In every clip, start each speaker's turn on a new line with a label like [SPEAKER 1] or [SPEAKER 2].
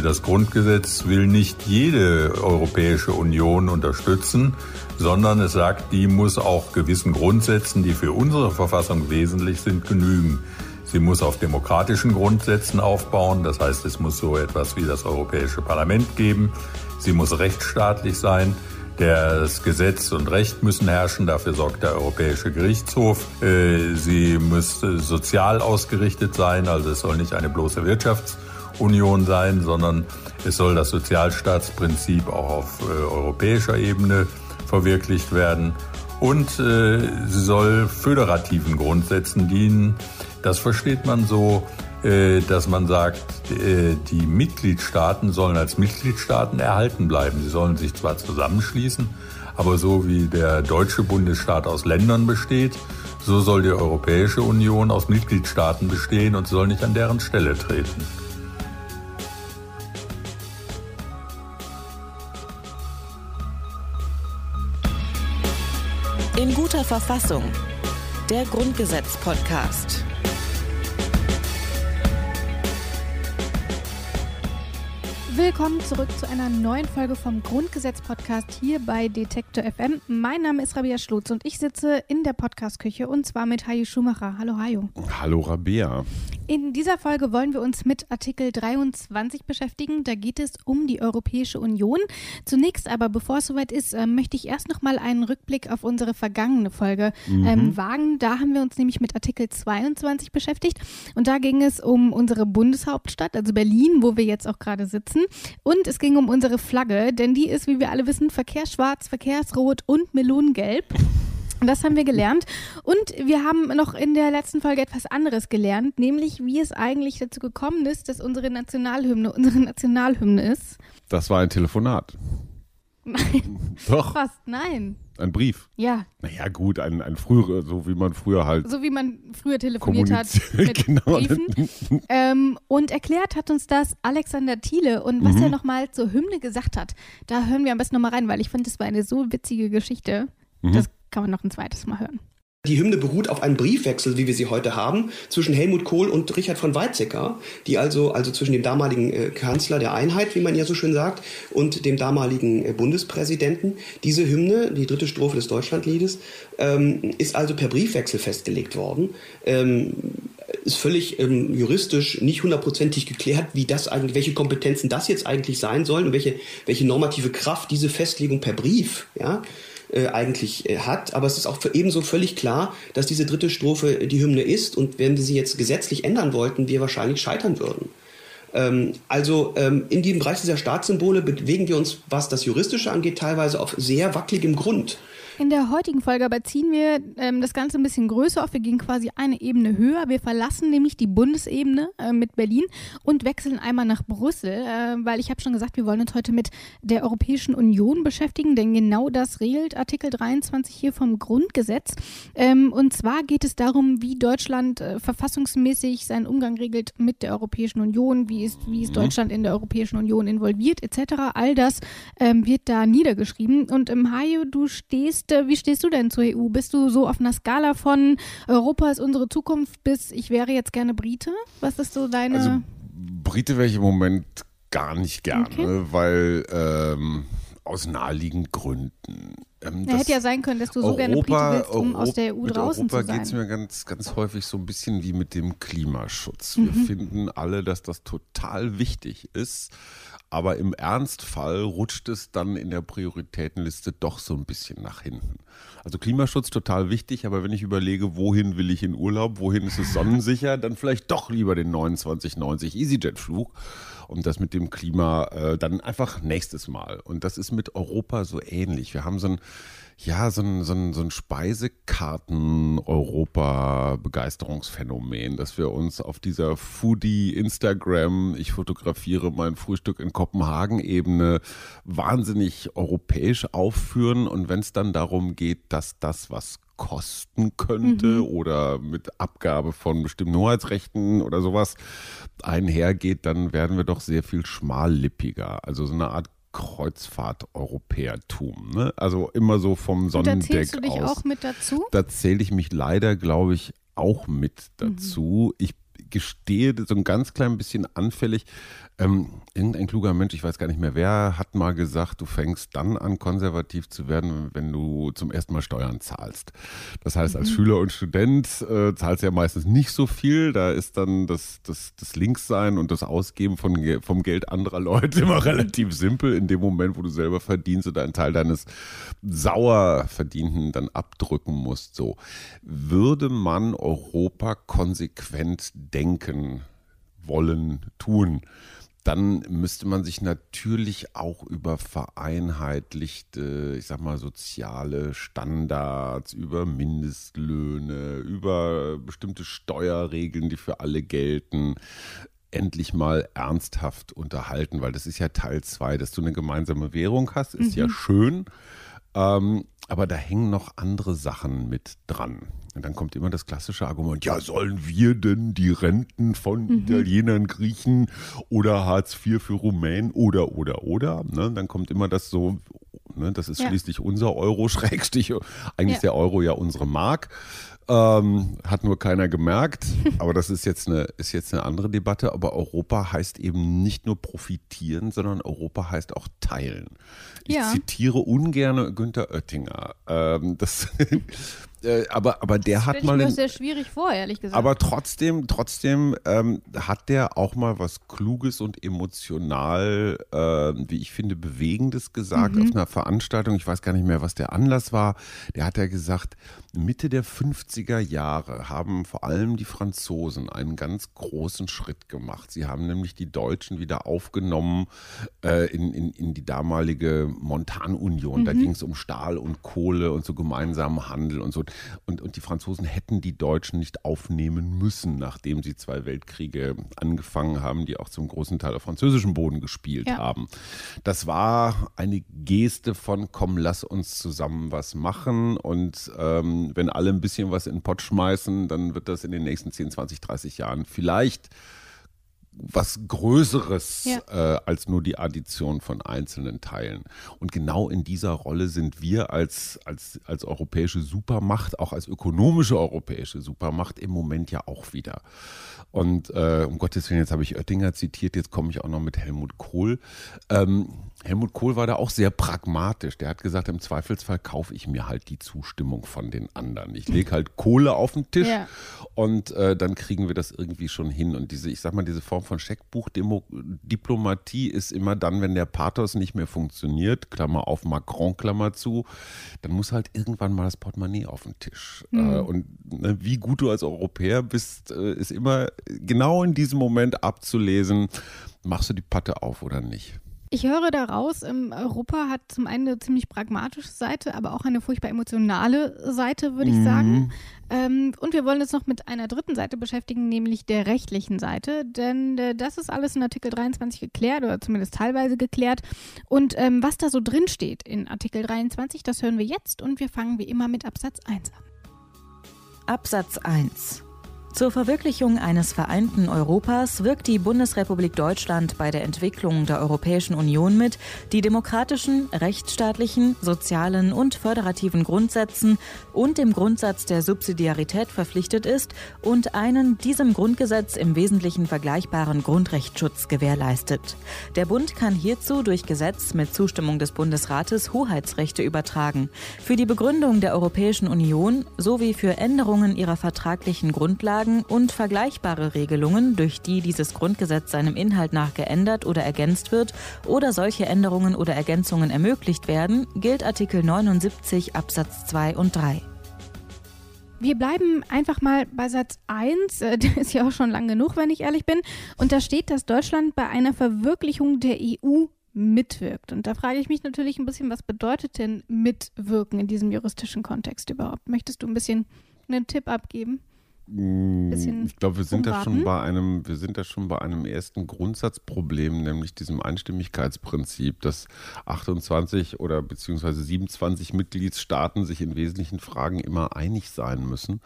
[SPEAKER 1] Das Grundgesetz will nicht jede Europäische Union unterstützen, sondern es sagt, die muss auch gewissen Grundsätzen, die für unsere Verfassung wesentlich sind, genügen. Sie muss auf demokratischen Grundsätzen aufbauen, das heißt, es muss so etwas wie das Europäische Parlament geben. Sie muss rechtsstaatlich sein. Das Gesetz und Recht müssen herrschen, dafür sorgt der Europäische Gerichtshof. Äh, sie muss sozial ausgerichtet sein, also es soll nicht eine bloße Wirtschaftsunion sein, sondern es soll das Sozialstaatsprinzip auch auf äh, europäischer Ebene verwirklicht werden. Und äh, sie soll föderativen Grundsätzen dienen. Das versteht man so, äh, dass man sagt, äh, die Mitgliedstaaten sollen als Mitgliedstaaten erhalten bleiben. Sie sollen sich zwar zusammenschließen, aber so wie der deutsche Bundesstaat aus Ländern besteht, so soll die Europäische Union aus Mitgliedstaaten bestehen und soll nicht an deren Stelle treten.
[SPEAKER 2] In guter Verfassung. Der Grundgesetz-Podcast.
[SPEAKER 3] Willkommen zurück zu einer neuen Folge vom Grundgesetz-Podcast hier bei Detektor FM. Mein Name ist Rabia Schlotz und ich sitze in der Podcast-Küche und zwar mit Hajo Schumacher. Hallo Hajo.
[SPEAKER 4] Hallo Rabia.
[SPEAKER 3] In dieser Folge wollen wir uns mit Artikel 23 beschäftigen. Da geht es um die Europäische Union. Zunächst aber, bevor es soweit ist, äh, möchte ich erst nochmal einen Rückblick auf unsere vergangene Folge mhm. ähm, wagen. Da haben wir uns nämlich mit Artikel 22 beschäftigt und da ging es um unsere Bundeshauptstadt, also Berlin, wo wir jetzt auch gerade sitzen. Und es ging um unsere Flagge, denn die ist, wie wir alle wissen, verkehrsschwarz, verkehrsrot und melonengelb. Das haben wir gelernt. Und wir haben noch in der letzten Folge etwas anderes gelernt, nämlich wie es eigentlich dazu gekommen ist, dass unsere Nationalhymne unsere Nationalhymne ist.
[SPEAKER 4] Das war ein Telefonat.
[SPEAKER 3] Nein.
[SPEAKER 4] Doch.
[SPEAKER 3] Fast, nein.
[SPEAKER 4] Ein Brief.
[SPEAKER 3] Ja.
[SPEAKER 4] Naja, gut, ein, ein früher, so wie man früher halt.
[SPEAKER 3] So wie man früher telefoniert hat mit
[SPEAKER 4] genau.
[SPEAKER 3] Briefen. ähm, und erklärt hat uns das Alexander Thiele und was mhm. er nochmal zur Hymne gesagt hat. Da hören wir am besten nochmal rein, weil ich finde, das war eine so witzige Geschichte. Mhm. Das kann man noch ein zweites Mal hören.
[SPEAKER 5] Die Hymne beruht auf einem Briefwechsel, wie wir sie heute haben, zwischen Helmut Kohl und Richard von Weizsäcker, die also, also zwischen dem damaligen äh, Kanzler der Einheit, wie man ja so schön sagt, und dem damaligen äh, Bundespräsidenten. Diese Hymne, die dritte Strophe des Deutschlandliedes, ähm, ist also per Briefwechsel festgelegt worden. Ähm, ist völlig ähm, juristisch nicht hundertprozentig geklärt, wie das eigentlich, welche Kompetenzen das jetzt eigentlich sein sollen und welche, welche normative Kraft diese Festlegung per Brief, ja, äh, eigentlich äh, hat. Aber es ist auch ebenso völlig klar, dass diese dritte Strophe die Hymne ist und wenn wir sie jetzt gesetzlich ändern wollten, wir wahrscheinlich scheitern würden. Ähm, also ähm, in diesem Bereich dieser Staatssymbole bewegen wir uns, was das Juristische angeht, teilweise auf sehr wackeligem Grund.
[SPEAKER 3] In der heutigen Folge aber ziehen wir ähm, das Ganze ein bisschen größer auf. Wir gehen quasi eine Ebene höher. Wir verlassen nämlich die Bundesebene äh, mit Berlin und wechseln einmal nach Brüssel, äh, weil ich habe schon gesagt, wir wollen uns heute mit der Europäischen Union beschäftigen, denn genau das regelt Artikel 23 hier vom Grundgesetz. Ähm, und zwar geht es darum, wie Deutschland äh, verfassungsmäßig seinen Umgang regelt mit der Europäischen Union, wie ist, wie ist mhm. Deutschland in der Europäischen Union involviert, etc. All das ähm, wird da niedergeschrieben. Und im Hayo, du stehst stehst, äh, wie stehst du denn zur EU? Bist du so auf einer Skala von Europa ist unsere Zukunft bis ich wäre jetzt gerne Brite? Was ist so deine.
[SPEAKER 4] Also, Brite wäre ich im Moment gar nicht gerne, okay. weil ähm, aus naheliegenden Gründen.
[SPEAKER 3] Ähm, ja, hätte ja sein können, dass du so Europa, gerne Brite willst, um Europa, aus der EU draußen
[SPEAKER 4] Europa
[SPEAKER 3] zu sein.
[SPEAKER 4] geht es mir ganz, ganz häufig so ein bisschen wie mit dem Klimaschutz. Wir mhm. finden alle, dass das total wichtig ist. Aber im Ernstfall rutscht es dann in der Prioritätenliste doch so ein bisschen nach hinten. Also Klimaschutz total wichtig, aber wenn ich überlege, wohin will ich in Urlaub, wohin ist es sonnensicher, dann vielleicht doch lieber den 2990 EasyJet-Flug und das mit dem Klima äh, dann einfach nächstes Mal. Und das ist mit Europa so ähnlich. Wir haben so ein ja, so ein, so ein, so ein Speisekarten-Europa-Begeisterungsphänomen, dass wir uns auf dieser Foodie-Instagram, ich fotografiere mein Frühstück in Kopenhagen-Ebene wahnsinnig europäisch aufführen. Und wenn es dann darum geht, dass das, was kosten könnte mhm. oder mit Abgabe von bestimmten Hoheitsrechten oder sowas einhergeht, dann werden wir doch sehr viel schmallippiger. Also so eine Art Kreuzfahrt-Europäertum. Ne? Also immer so vom Sonnendeck aus. Da zählst
[SPEAKER 3] du dich
[SPEAKER 4] aus.
[SPEAKER 3] auch mit dazu?
[SPEAKER 4] Da zähle ich mich leider, glaube ich, auch mit mhm. dazu. Mhm. Ich gestehe, so ein ganz klein bisschen anfällig. Ähm, irgendein kluger Mensch, ich weiß gar nicht mehr wer, hat mal gesagt, du fängst dann an, konservativ zu werden, wenn du zum ersten Mal Steuern zahlst. Das heißt, als mhm. Schüler und Student äh, zahlst du ja meistens nicht so viel. Da ist dann das, das, das Linkssein und das Ausgeben von, vom Geld anderer Leute immer relativ simpel. In dem Moment, wo du selber verdienst oder einen Teil deines sauer verdienten dann abdrücken musst. So. Würde man Europa konsequent denken, wollen, tun? dann müsste man sich natürlich auch über vereinheitlichte, ich sag mal, soziale Standards, über Mindestlöhne, über bestimmte Steuerregeln, die für alle gelten, endlich mal ernsthaft unterhalten, weil das ist ja Teil zwei, dass du eine gemeinsame Währung hast, ist mhm. ja schön. Ähm, aber da hängen noch andere Sachen mit dran. Und dann kommt immer das klassische Argument, ja, sollen wir denn die Renten von mhm. Italienern, Griechen oder Hartz IV für Rumänen oder, oder, oder? Ne? Dann kommt immer das so, ne? das ist ja. schließlich unser Euro, Schrägstich, eigentlich ja. ist der Euro ja unsere Mark. Ähm, hat nur keiner gemerkt, aber das ist jetzt, eine, ist jetzt eine andere Debatte. Aber Europa heißt eben nicht nur profitieren, sondern Europa heißt auch teilen. Ich ja. zitiere ungern Günther Oettinger. Ähm, das Äh, aber, aber der
[SPEAKER 3] das
[SPEAKER 4] hat mal.
[SPEAKER 3] Das sehr schwierig vor, ehrlich gesagt.
[SPEAKER 4] Aber trotzdem, trotzdem ähm, hat der auch mal was Kluges und emotional, äh, wie ich finde, Bewegendes gesagt mhm. auf einer Veranstaltung. Ich weiß gar nicht mehr, was der Anlass war. Der hat ja gesagt, Mitte der 50er Jahre haben vor allem die Franzosen einen ganz großen Schritt gemacht. Sie haben nämlich die Deutschen wieder aufgenommen äh, in, in, in die damalige Montanunion. Mhm. Da ging es um Stahl und Kohle und so gemeinsamen Handel und so. Und, und die Franzosen hätten die Deutschen nicht aufnehmen müssen, nachdem sie zwei Weltkriege angefangen haben, die auch zum großen Teil auf französischem Boden gespielt ja. haben. Das war eine Geste von, komm, lass uns zusammen was machen. Und ähm, wenn alle ein bisschen was in den Pott schmeißen, dann wird das in den nächsten 10, 20, 30 Jahren vielleicht was Größeres ja. äh, als nur die Addition von einzelnen Teilen. Und genau in dieser Rolle sind wir als, als, als europäische Supermacht, auch als ökonomische europäische Supermacht im Moment ja auch wieder. Und äh, um Gottes Willen, jetzt habe ich Oettinger zitiert, jetzt komme ich auch noch mit Helmut Kohl. Ähm, Helmut Kohl war da auch sehr pragmatisch. Der hat gesagt, im Zweifelsfall kaufe ich mir halt die Zustimmung von den anderen. Ich lege halt Kohle auf den Tisch ja. und äh, dann kriegen wir das irgendwie schon hin. Und diese, ich sag mal, diese Form von Scheckbuchdiplomatie ist immer dann, wenn der Pathos nicht mehr funktioniert, Klammer auf Macron, Klammer zu, dann muss halt irgendwann mal das Portemonnaie auf den Tisch. Mhm. Äh, und ne, wie gut du als Europäer bist, äh, ist immer genau in diesem Moment abzulesen, machst du die Patte auf oder nicht.
[SPEAKER 3] Ich höre daraus, ähm, Europa hat zum einen eine ziemlich pragmatische Seite, aber auch eine furchtbar emotionale Seite, würde ich mhm. sagen. Ähm, und wir wollen uns noch mit einer dritten Seite beschäftigen, nämlich der rechtlichen Seite. Denn äh, das ist alles in Artikel 23 geklärt oder zumindest teilweise geklärt. Und ähm, was da so drin steht in Artikel 23, das hören wir jetzt und wir fangen wie immer mit Absatz 1 an.
[SPEAKER 2] Absatz 1 zur Verwirklichung eines vereinten Europas wirkt die Bundesrepublik Deutschland bei der Entwicklung der Europäischen Union mit, die demokratischen, rechtsstaatlichen, sozialen und föderativen Grundsätzen und dem Grundsatz der Subsidiarität verpflichtet ist und einen diesem Grundgesetz im Wesentlichen vergleichbaren Grundrechtsschutz gewährleistet. Der Bund kann hierzu durch Gesetz mit Zustimmung des Bundesrates Hoheitsrechte übertragen. Für die Begründung der Europäischen Union sowie für Änderungen ihrer vertraglichen Grundlage Grundlagen und vergleichbare Regelungen, durch die dieses Grundgesetz seinem Inhalt nach geändert oder ergänzt wird oder solche Änderungen oder Ergänzungen ermöglicht werden, gilt Artikel 79 Absatz 2 und 3.
[SPEAKER 3] Wir bleiben einfach mal bei Satz 1, äh, der ist ja auch schon lang genug, wenn ich ehrlich bin. Und da steht, dass Deutschland bei einer Verwirklichung der EU mitwirkt. Und da frage ich mich natürlich ein bisschen, was bedeutet denn mitwirken in diesem juristischen Kontext überhaupt? Möchtest du ein bisschen einen Tipp abgeben?
[SPEAKER 4] Ich glaube, wir sind da schon bei einem, wir sind da schon bei einem ersten Grundsatzproblem, nämlich diesem Einstimmigkeitsprinzip, dass 28 oder beziehungsweise 27 Mitgliedstaaten sich in wesentlichen Fragen immer einig sein müssen.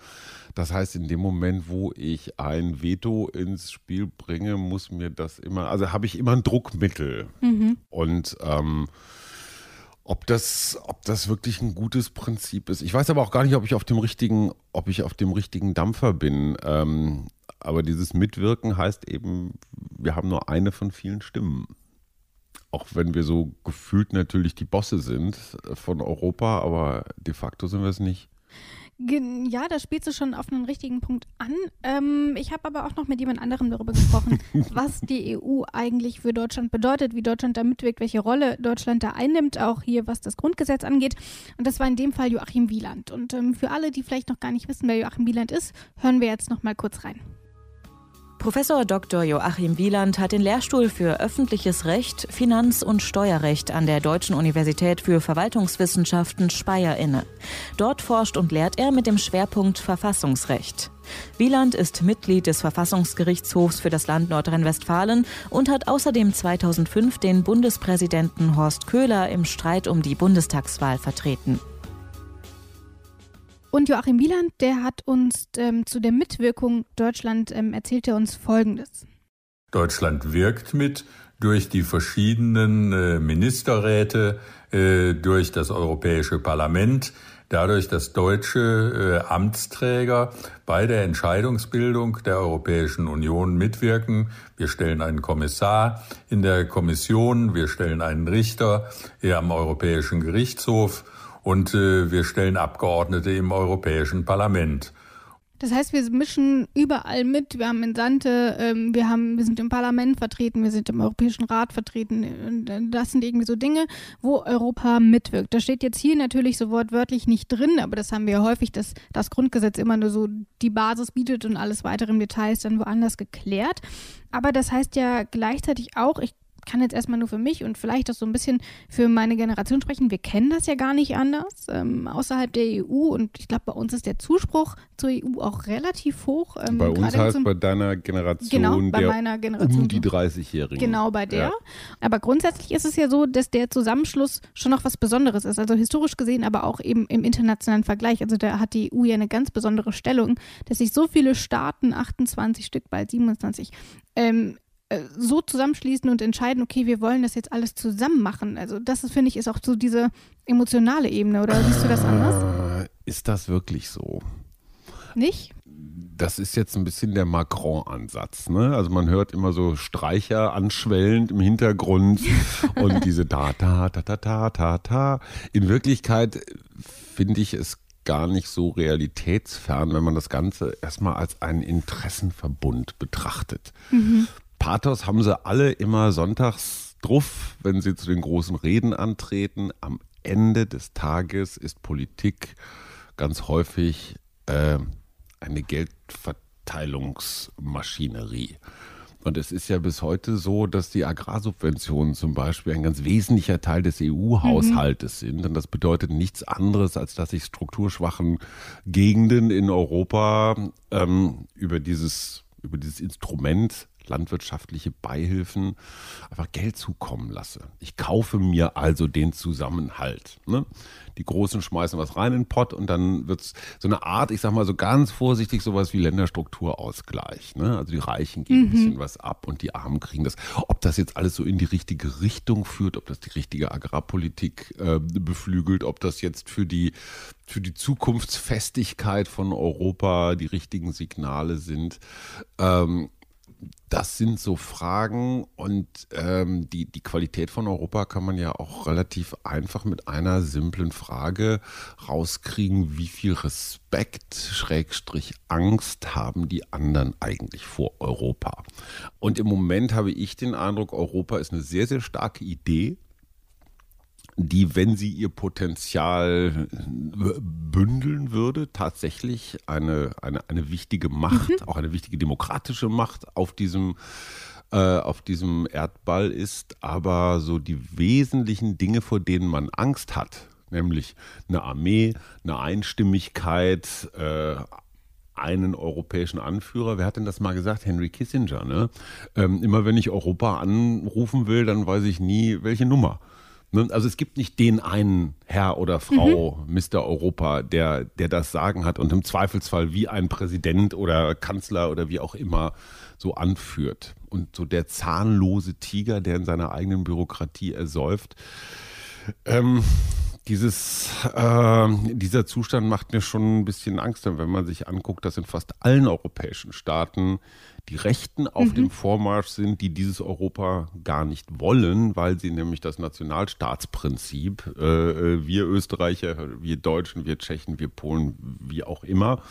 [SPEAKER 4] Das heißt, in dem Moment, wo ich ein Veto ins Spiel bringe, muss mir das immer, also habe ich immer ein Druckmittel. Mhm. Und ähm, ob das, ob das wirklich ein gutes Prinzip ist. Ich weiß aber auch gar nicht, ob ich auf dem richtigen, ob ich auf dem richtigen Dampfer bin. Ähm, Aber dieses Mitwirken heißt eben, wir haben nur eine von vielen Stimmen. Auch wenn wir so gefühlt natürlich die Bosse sind von Europa, aber de facto sind wir es nicht.
[SPEAKER 3] Ja, da spielst du schon auf einen richtigen Punkt an. Ähm, ich habe aber auch noch mit jemand anderem darüber gesprochen, was die EU eigentlich für Deutschland bedeutet, wie Deutschland da mitwirkt, welche Rolle Deutschland da einnimmt, auch hier was das Grundgesetz angeht. Und das war in dem Fall Joachim Wieland. Und ähm, für alle, die vielleicht noch gar nicht wissen, wer Joachim Wieland ist, hören wir jetzt noch mal kurz rein.
[SPEAKER 2] Professor Dr. Joachim Wieland hat den Lehrstuhl für öffentliches Recht, Finanz- und Steuerrecht an der Deutschen Universität für Verwaltungswissenschaften Speyer inne. Dort forscht und lehrt er mit dem Schwerpunkt Verfassungsrecht. Wieland ist Mitglied des Verfassungsgerichtshofs für das Land Nordrhein-Westfalen und hat außerdem 2005 den Bundespräsidenten Horst Köhler im Streit um die Bundestagswahl vertreten.
[SPEAKER 3] Und Joachim Wieland, der hat uns ähm, zu der Mitwirkung Deutschland ähm, erzählt er uns Folgendes.
[SPEAKER 1] Deutschland wirkt mit durch die verschiedenen äh, Ministerräte, äh, durch das Europäische Parlament, dadurch, dass deutsche äh, Amtsträger bei der Entscheidungsbildung der Europäischen Union mitwirken. Wir stellen einen Kommissar in der Kommission, wir stellen einen Richter am Europäischen Gerichtshof und äh, wir stellen Abgeordnete im Europäischen Parlament.
[SPEAKER 3] Das heißt, wir mischen überall mit. Wir haben in ähm, wir, haben, wir sind im Parlament vertreten, wir sind im Europäischen Rat vertreten. Und äh, das sind irgendwie so Dinge, wo Europa mitwirkt. Das steht jetzt hier natürlich so wortwörtlich nicht drin, aber das haben wir häufig, dass das Grundgesetz immer nur so die Basis bietet und alles weitere im Detail ist dann woanders geklärt. Aber das heißt ja gleichzeitig auch, ich kann jetzt erstmal nur für mich und vielleicht auch so ein bisschen für meine Generation sprechen. Wir kennen das ja gar nicht anders ähm, außerhalb der EU und ich glaube, bei uns ist der Zuspruch zur EU auch relativ hoch.
[SPEAKER 4] Ähm, bei uns heißt bei deiner Generation, genau, bei meiner Generation um die 30-Jährigen.
[SPEAKER 3] Genau, bei der. Ja. Aber grundsätzlich ist es ja so, dass der Zusammenschluss schon noch was Besonderes ist. Also historisch gesehen, aber auch eben im internationalen Vergleich. Also da hat die EU ja eine ganz besondere Stellung, dass sich so viele Staaten, 28 Stück, bald 27, ähm, äh, so zusammenschließen und entscheiden, okay, wir wollen das jetzt alles zusammen machen. Also das finde ich ist auch so diese emotionale Ebene, oder siehst du das anders?
[SPEAKER 4] Äh, ist das wirklich so?
[SPEAKER 3] Nicht?
[SPEAKER 4] Das ist jetzt ein bisschen der Macron-Ansatz. Ne? Also man hört immer so Streicher anschwellend im Hintergrund und diese da, da, da, da, da, da, da. In Wirklichkeit finde ich es gar nicht so realitätsfern, wenn man das Ganze erstmal als einen Interessenverbund betrachtet. Mhm. Pathos haben sie alle immer sonntags drauf, wenn sie zu den großen Reden antreten. Am Ende des Tages ist Politik ganz häufig äh, eine Geldverteilungsmaschinerie. Und es ist ja bis heute so, dass die Agrarsubventionen zum Beispiel ein ganz wesentlicher Teil des EU-Haushaltes mhm. sind. Und das bedeutet nichts anderes, als dass sich strukturschwachen Gegenden in Europa ähm, über dieses, über dieses Instrument landwirtschaftliche Beihilfen einfach Geld zukommen lasse. Ich kaufe mir also den Zusammenhalt. Ne? Die Großen schmeißen was rein in den Pott und dann wird es so eine Art, ich sag mal so ganz vorsichtig, sowas wie Länderstrukturausgleich. Ne? Also die Reichen geben mhm. ein bisschen was ab und die Armen kriegen das. Ob das jetzt alles so in die richtige Richtung führt, ob das die richtige Agrarpolitik äh, beflügelt, ob das jetzt für die für die Zukunftsfestigkeit von Europa die richtigen Signale sind. Ähm, das sind so Fragen und ähm, die, die Qualität von Europa kann man ja auch relativ einfach mit einer simplen Frage rauskriegen, wie viel Respekt, Schrägstrich Angst haben die anderen eigentlich vor Europa. Und im Moment habe ich den Eindruck, Europa ist eine sehr, sehr starke Idee, die, wenn sie ihr Potenzial bündeln würde, tatsächlich eine, eine, eine wichtige Macht, mhm. auch eine wichtige demokratische Macht auf diesem äh, auf diesem Erdball ist, aber so die wesentlichen Dinge, vor denen man Angst hat, nämlich eine Armee, eine Einstimmigkeit, äh, einen europäischen Anführer. Wer hat denn das mal gesagt? Henry Kissinger. Ne? Ähm, immer wenn ich Europa anrufen will, dann weiß ich nie, welche Nummer. Ne? Also es gibt nicht den einen Herr oder Frau, mhm. Mr. Europa, der, der das Sagen hat und im Zweifelsfall wie ein Präsident oder Kanzler oder wie auch immer so anführt. Und so der zahnlose Tiger, der in seiner eigenen Bürokratie ersäuft. Ähm, Dieses, äh, dieser Zustand macht mir schon ein bisschen Angst, wenn man sich anguckt, dass in fast allen europäischen Staaten die Rechten auf mhm. dem Vormarsch sind, die dieses Europa gar nicht wollen, weil sie nämlich das Nationalstaatsprinzip, äh, äh wir Österreicher, wir Deutschen, wir Tschechen, wir Polen, wie auch immer,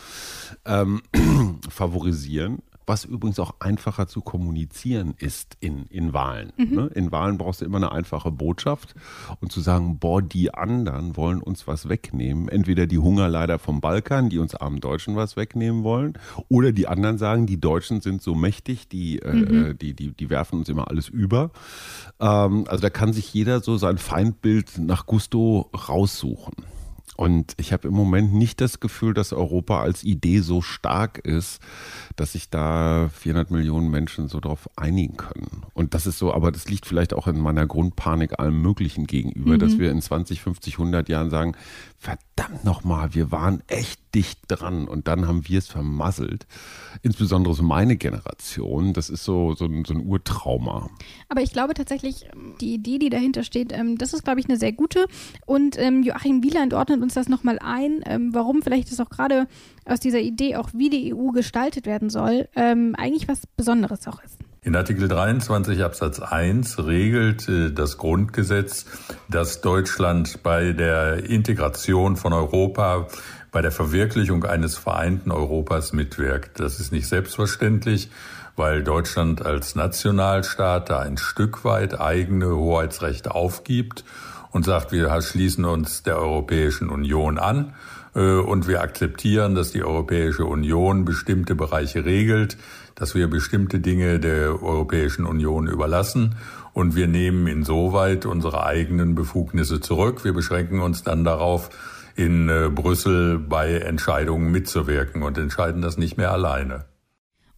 [SPEAKER 4] ähm, favorisieren was übrigens auch einfacher zu kommunizieren ist in, in Wahlen. Mhm. Ne? In Wahlen brauchst du immer eine einfache Botschaft und zu sagen, boah, die anderen wollen uns was wegnehmen. Entweder die Hungerleider vom Balkan, die uns armen Deutschen was wegnehmen wollen, oder die anderen sagen, die Deutschen sind so mächtig, die, äh, mhm. äh, die, die, die werfen uns immer alles über. Ähm, also da kann sich jeder so sein Feindbild nach Gusto raussuchen. Und ich habe im Moment nicht das Gefühl, dass Europa als Idee so stark ist, dass sich da 400 Millionen Menschen so drauf einigen können. Und das ist so, aber das liegt vielleicht auch in meiner Grundpanik allem Möglichen gegenüber, mhm. dass wir in 20, 50, 100 Jahren sagen, verdammt nochmal, wir waren echt dicht dran und dann haben wir es vermasselt. Insbesondere so meine Generation, das ist so, so, ein, so ein Urtrauma.
[SPEAKER 3] Aber ich glaube tatsächlich, die Idee, die dahinter steht, ähm, das ist, glaube ich, eine sehr gute. Und ähm, Joachim Wieland ordnet uns das nochmal ein, ähm, warum vielleicht ist auch gerade aus dieser Idee, auch wie die EU gestaltet werden soll, ähm, eigentlich was Besonderes auch ist.
[SPEAKER 1] In Artikel 23 Absatz 1 regelt äh, das Grundgesetz, dass Deutschland bei der Integration von Europa, bei der Verwirklichung eines vereinten Europas mitwirkt. Das ist nicht selbstverständlich, weil Deutschland als Nationalstaat da ein Stück weit eigene Hoheitsrechte aufgibt und sagt, wir schließen uns der Europäischen Union an äh, und wir akzeptieren, dass die Europäische Union bestimmte Bereiche regelt, dass wir bestimmte Dinge der Europäischen Union überlassen und wir nehmen insoweit unsere eigenen Befugnisse zurück. Wir beschränken uns dann darauf, in äh, Brüssel bei Entscheidungen mitzuwirken und entscheiden das nicht mehr alleine.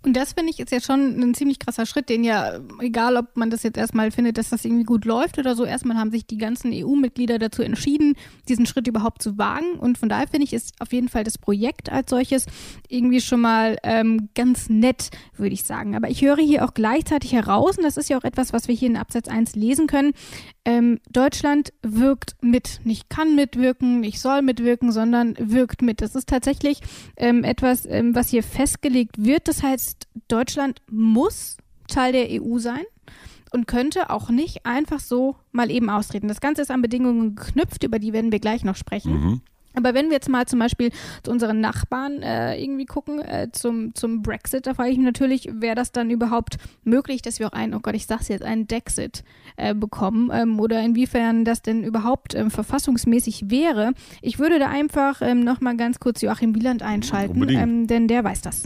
[SPEAKER 3] Und das finde ich ist ja schon ein ziemlich krasser Schritt, den ja, egal ob man das jetzt erstmal findet, dass das irgendwie gut läuft oder so, erstmal haben sich die ganzen EU-Mitglieder dazu entschieden, diesen Schritt überhaupt zu wagen. Und von daher finde ich, ist auf jeden Fall das Projekt als solches irgendwie schon mal ähm, ganz nett, würde ich sagen. Aber ich höre hier auch gleichzeitig heraus, und das ist ja auch etwas, was wir hier in Absatz 1 lesen können, ähm, Deutschland wirkt mit, nicht kann mitwirken, nicht soll mitwirken, sondern wirkt mit. Das ist tatsächlich ähm, etwas, ähm, was hier festgelegt wird. Das heißt, Deutschland muss Teil der EU sein und könnte auch nicht einfach so mal eben austreten. Das Ganze ist an Bedingungen geknüpft, über die werden wir gleich noch sprechen. Mhm. Aber wenn wir jetzt mal zum Beispiel zu unseren Nachbarn äh, irgendwie gucken, äh, zum, zum Brexit, da frage ich mich natürlich, wäre das dann überhaupt möglich, dass wir auch einen, oh Gott, ich sag's jetzt, einen Dexit äh, bekommen ähm, oder inwiefern das denn überhaupt ähm, verfassungsmäßig wäre. Ich würde da einfach ähm, nochmal ganz kurz Joachim Wieland einschalten, ähm, denn der weiß das.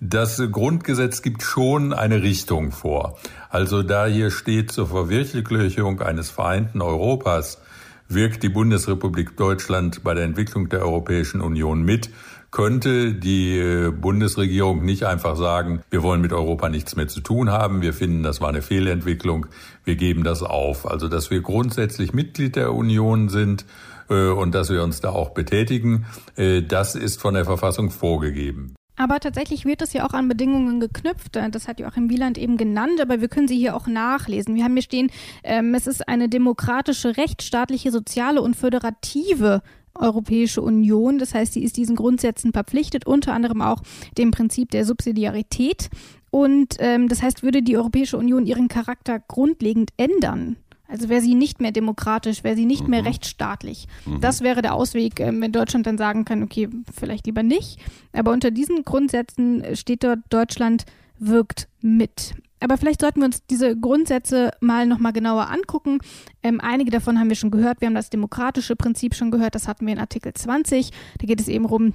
[SPEAKER 1] Das Grundgesetz gibt schon eine Richtung vor. Also da hier steht zur Verwirklichung eines vereinten Europas, wirkt die Bundesrepublik Deutschland bei der Entwicklung der Europäischen Union mit, könnte die äh, Bundesregierung nicht einfach sagen, wir wollen mit Europa nichts mehr zu tun haben, wir finden, das war eine Fehlentwicklung, wir geben das auf. Also, dass wir grundsätzlich Mitglied der Union sind äh, und dass wir uns da auch betätigen, äh, das ist von der Verfassung vorgegeben.
[SPEAKER 3] Aber tatsächlich wird das ja auch an Bedingungen geknüpft. Das hat Joachim Wieland eben genannt, aber wir können sie hier auch nachlesen. Wir haben hier stehen, ähm, es ist eine demokratische, rechtsstaatliche, soziale und föderative Europäische Union. Das heißt, sie ist diesen Grundsätzen verpflichtet, unter anderem auch dem Prinzip der Subsidiarität. Und ähm, das heißt, würde die Europäische Union ihren Charakter grundlegend ändern, also wäre sie nicht mehr demokratisch, wäre sie nicht mhm. mehr rechtsstaatlich. Mhm. Das wäre der Ausweg, ähm, wenn Deutschland dann sagen kann, okay, vielleicht lieber nicht. Aber unter diesen Grundsätzen steht dort, Deutschland wirkt mit. Aber vielleicht sollten wir uns diese Grundsätze mal nochmal genauer angucken. Ähm, einige davon haben wir schon gehört. Wir haben das demokratische Prinzip schon gehört. Das hatten wir in Artikel 20. Da geht es eben darum,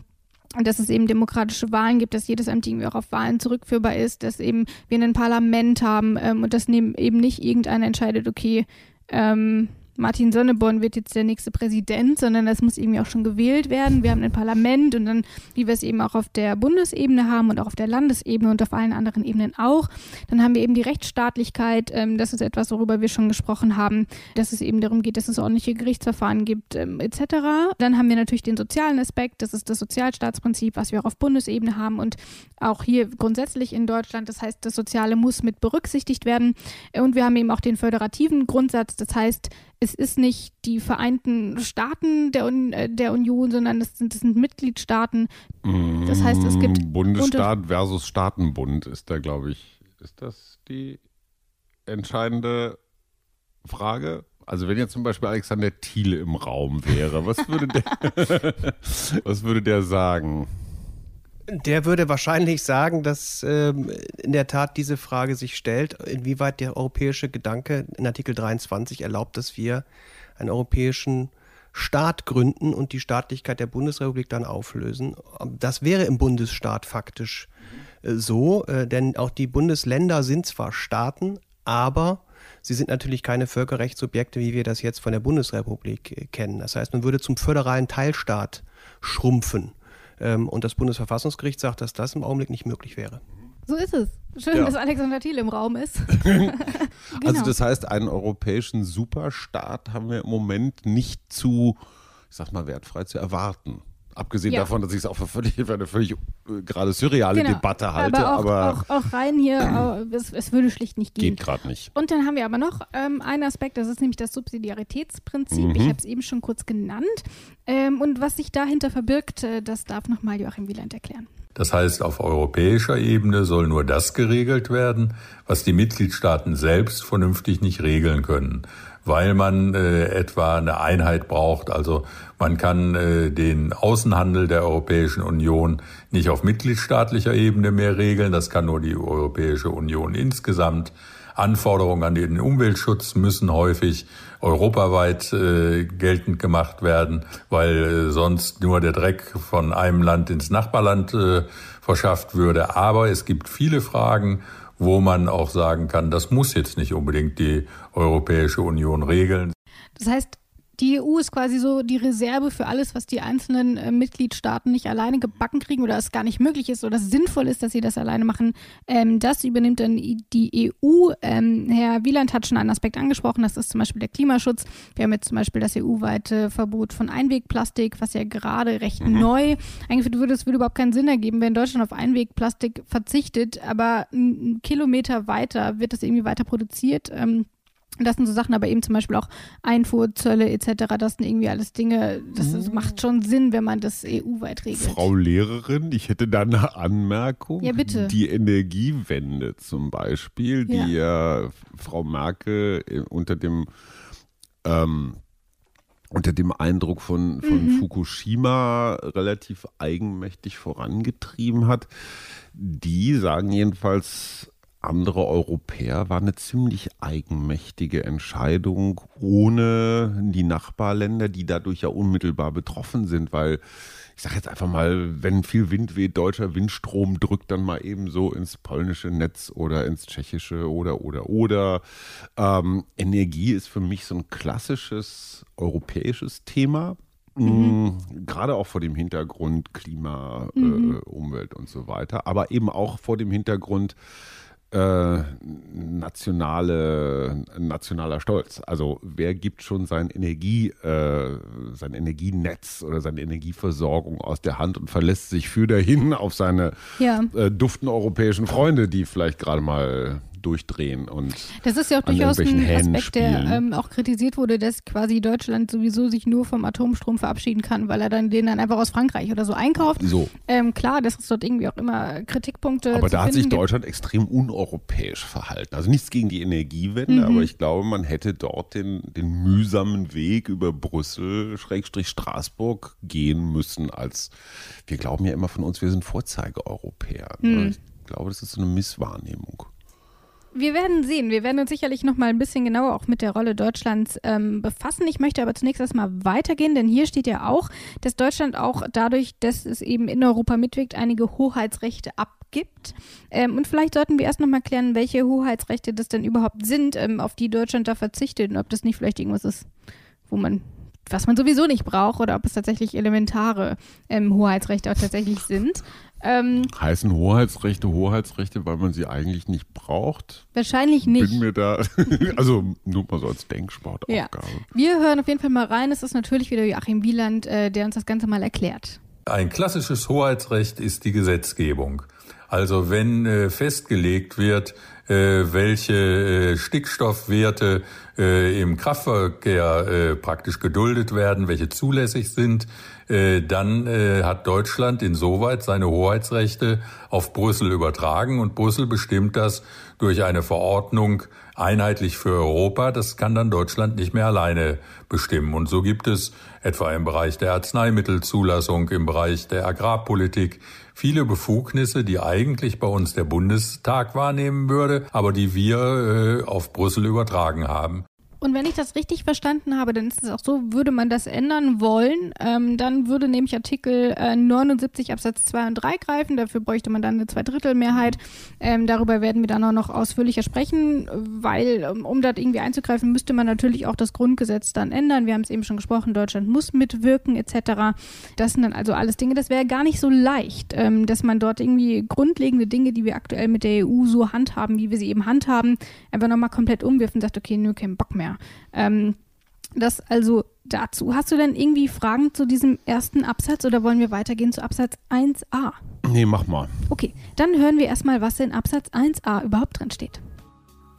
[SPEAKER 3] dass es eben demokratische Wahlen gibt, dass jedes Amt irgendwie auch auf Wahlen zurückführbar ist, dass eben wir ein Parlament haben ähm, und dass eben nicht irgendeiner entscheidet, okay, ähm, Martin Sonneborn wird jetzt der nächste Präsident, sondern das muss irgendwie auch schon gewählt werden. Wir haben ein Parlament und dann, wie wir es eben auch auf der Bundesebene haben und auch auf der Landesebene und auf allen anderen Ebenen auch. Dann haben wir eben die Rechtsstaatlichkeit. Ähm, das ist etwas, worüber wir schon gesprochen haben, dass es eben darum geht, dass es ordentliche Gerichtsverfahren gibt, ähm, etc. Dann haben wir natürlich den sozialen Aspekt. Das ist das Sozialstaatsprinzip, was wir auch auf Bundesebene haben und auch hier grundsätzlich in Deutschland. Das heißt, das Soziale muss mit berücksichtigt werden. Und wir haben eben auch den föderativen Grundsatz. Das heißt, es ist nicht die Vereinten Staaten der, Un äh, der Union, sondern es sind, es sind Mitgliedstaaten. Das heißt, es gibt
[SPEAKER 4] Mm, Bundesstaat versus Staatenbund ist da, glaube ich, ist das die entscheidende Frage? Also wenn jetzt zum Beispiel Alexander Thiele im Raum wäre, was würde der, was würde der sagen?
[SPEAKER 6] Der würde wahrscheinlich sagen, dass ähm, in der Tat diese Frage sich stellt, inwieweit der europäische Gedanke in Artikel 23 erlaubt, dass wir einen europäischen Staat gründen und die Staatlichkeit der Bundesrepublik dann auflösen. Das wäre im Bundesstaat faktisch äh, so, äh, denn auch die Bundesländer sind zwar Staaten, aber sie sind natürlich keine Völkerrechtssubjekte, wie wir das jetzt von der Bundesrepublik äh, kennen. Das heißt, man würde zum föderalen Teilstaat schrumpfen. Ähm, und das Bundesverfassungsgericht sagt, dass das im Augenblick nicht möglich wäre.
[SPEAKER 3] So ist es. Schön,
[SPEAKER 4] Ja.
[SPEAKER 3] dass Alexander Thiel im Raum ist.
[SPEAKER 4] Also
[SPEAKER 3] Genau.
[SPEAKER 4] das heißt, einen europäischen Superstaat haben wir im Moment nicht zu, ich sag mal, wertfrei zu erwarten. Abgesehen
[SPEAKER 3] Ja.
[SPEAKER 4] davon, dass ich es auch für, völlig, für eine völlig äh, gerade surreale
[SPEAKER 3] Genau.
[SPEAKER 4] Debatte halte,
[SPEAKER 3] aber, auch,
[SPEAKER 4] aber,
[SPEAKER 3] auch, auch rein hier, äh, es, es würde schlicht nicht gehen.
[SPEAKER 4] geht gerade nicht.
[SPEAKER 3] Und dann haben wir aber noch ähm, einen Aspekt, das ist nämlich das Subsidiaritätsprinzip.
[SPEAKER 4] Mhm.
[SPEAKER 3] Ich habe es eben schon kurz genannt. Ähm, und was sich dahinter verbirgt, äh, das darf nochmal Joachim Wieland erklären.
[SPEAKER 1] Das heißt, auf europäischer Ebene soll nur das geregelt werden, was die Mitgliedstaaten selbst vernünftig nicht regeln können, weil man äh, etwa eine Einheit braucht. Also man kann äh, den Außenhandel der Europäischen Union nicht auf mitgliedstaatlicher Ebene mehr regeln. Das kann nur die Europäische Union insgesamt. Anforderungen an den Umweltschutz müssen häufig europaweit äh, geltend gemacht werden, weil äh, sonst nur der Dreck von einem Land ins Nachbarland äh, verschafft würde. Aber es gibt viele Fragen, wo man auch sagen kann, das muss jetzt nicht unbedingt die Europäische Union regeln.
[SPEAKER 3] Das heißt, die EU ist quasi so die Reserve für alles, was die einzelnen äh, Mitgliedstaaten nicht alleine gebacken kriegen oder es gar nicht möglich ist oder es sinnvoll ist, dass sie das alleine machen. Ähm, das übernimmt dann die EU. Ähm, Herr Wieland hat schon einen Aspekt angesprochen, das ist zum Beispiel der Klimaschutz. Wir haben jetzt zum Beispiel das EU-weite Verbot von Einwegplastik, was ja gerade recht neu eingeführt würde. Es würde überhaupt keinen Sinn ergeben, wenn Deutschland auf Einwegplastik verzichtet, aber einen Kilometer weiter wird es irgendwie weiter produziert. Ähm, das sind so Sachen, aber eben zum Beispiel auch Einfuhrzölle etc. Das sind irgendwie alles Dinge, das ist, macht schon Sinn, wenn man das EU-weit regelt.
[SPEAKER 4] Frau Lehrerin, ich hätte da eine Anmerkung.
[SPEAKER 3] Ja, bitte.
[SPEAKER 4] Die Energiewende zum Beispiel, die ja Frau Merkel äh, unter dem ähm, unter dem Eindruck von, von
[SPEAKER 3] Mhm.
[SPEAKER 4] Fukushima relativ eigenmächtig vorangetrieben hat. Die sagen jedenfalls, andere Europäer war eine ziemlich eigenmächtige Entscheidung ohne die Nachbarländer, die dadurch ja unmittelbar betroffen sind, weil ich sage jetzt einfach mal, wenn viel Wind weht, deutscher Windstrom drückt dann mal eben so ins polnische Netz oder ins tschechische oder oder oder. Ähm, Energie ist für mich so ein klassisches europäisches Thema. Mm, Gerade auch vor dem Hintergrund Klima, äh, Umwelt und so weiter, aber eben auch vor dem Hintergrund äh, nationale, nationaler Stolz. Also wer gibt schon sein Energie, äh, sein Energienetz oder seine Energieversorgung aus der Hand und verlässt sich für dahin auf seine
[SPEAKER 3] Ja.
[SPEAKER 4] äh, duften europäischen Freunde, die vielleicht gerade mal durchdrehen und
[SPEAKER 3] Das ist ja auch durchaus ein
[SPEAKER 4] Hähnen
[SPEAKER 3] Aspekt, der
[SPEAKER 4] spielen.
[SPEAKER 3] ähm, auch kritisiert wurde, dass quasi Deutschland sowieso sich nur vom Atomstrom verabschieden kann, weil er dann den dann einfach aus Frankreich oder so einkauft.
[SPEAKER 4] so.
[SPEAKER 3] Ähm, klar, das ist dort irgendwie auch immer Kritikpunkte.
[SPEAKER 4] Aber da hat sich. Deutschland extrem uneuropäisch verhalten. Also nichts gegen die Energiewende,
[SPEAKER 3] Mhm.
[SPEAKER 4] aber ich glaube, man hätte dort den, den mühsamen Weg über Brüssel, Schrägstrich Straßburg gehen müssen, als wir glauben ja immer von uns, wir sind Vorzeigeeuropäer.
[SPEAKER 3] Mhm.
[SPEAKER 4] Ich glaube, das ist so eine Misswahrnehmung.
[SPEAKER 3] Wir werden sehen. Wir werden uns sicherlich noch mal ein bisschen genauer auch mit der Rolle Deutschlands ähm, befassen. Ich möchte aber zunächst erstmal weitergehen, denn hier steht ja auch, dass Deutschland auch dadurch, dass es eben in Europa mitwirkt, einige Hoheitsrechte abgibt. Ähm, und vielleicht sollten wir erst noch mal klären, welche Hoheitsrechte das denn überhaupt sind, ähm, auf die Deutschland da verzichtet und ob das nicht vielleicht irgendwas ist, wo man was man sowieso nicht braucht oder ob es tatsächlich elementare ähm, Hoheitsrechte auch tatsächlich sind. Ähm,
[SPEAKER 4] Heißen Hoheitsrechte Hoheitsrechte, weil man sie eigentlich nicht braucht?
[SPEAKER 3] wahrscheinlich nicht.
[SPEAKER 4] Bin mir da, also nur mal so als Denksportaufgabe.
[SPEAKER 3] Ja. Wir hören auf jeden Fall mal rein. Es ist natürlich wieder Joachim Wieland, äh, der uns das Ganze mal erklärt.
[SPEAKER 1] Ein klassisches Hoheitsrecht ist die Gesetzgebung. Also wenn äh, festgelegt wird, äh, welche äh, Stickstoffwerte im Kraftverkehr praktisch geduldet werden, welche zulässig sind, äh, dann äh, hat Deutschland insoweit seine Hoheitsrechte auf Brüssel übertragen und Brüssel bestimmt das durch eine Verordnung einheitlich für Europa. Das kann dann Deutschland nicht mehr alleine bestimmen. Und so gibt es etwa im Bereich der Arzneimittelzulassung, im Bereich der Agrarpolitik viele Befugnisse, die eigentlich bei uns der Bundestag wahrnehmen würde, aber die wir äh, auf Brüssel übertragen haben.
[SPEAKER 3] Und wenn ich das richtig verstanden habe, dann ist es auch so, würde man das ändern wollen, ähm, dann würde nämlich Artikel äh, 79 Absatz 2 und 3 greifen. Dafür bräuchte man dann eine Zweidrittelmehrheit. Ähm, darüber werden wir dann auch noch ausführlicher sprechen, weil um, um dort irgendwie einzugreifen, müsste man natürlich auch das Grundgesetz dann ändern. Wir haben es eben schon gesprochen, Deutschland muss mitwirken etc. Das sind dann also alles Dinge, das wäre gar nicht so leicht, ähm, dass man dort irgendwie grundlegende Dinge, die wir aktuell mit der EU so handhaben, wie wir sie eben handhaben, einfach nochmal komplett umwirft und sagt, okay, nö, kein Bock mehr. Ähm, das also dazu. Hast du denn irgendwie Fragen zu diesem ersten Absatz oder wollen wir weitergehen zu Absatz 1a?
[SPEAKER 4] Nee, mach mal.
[SPEAKER 3] Okay, dann hören wir erstmal, was in Absatz 1a überhaupt drin steht.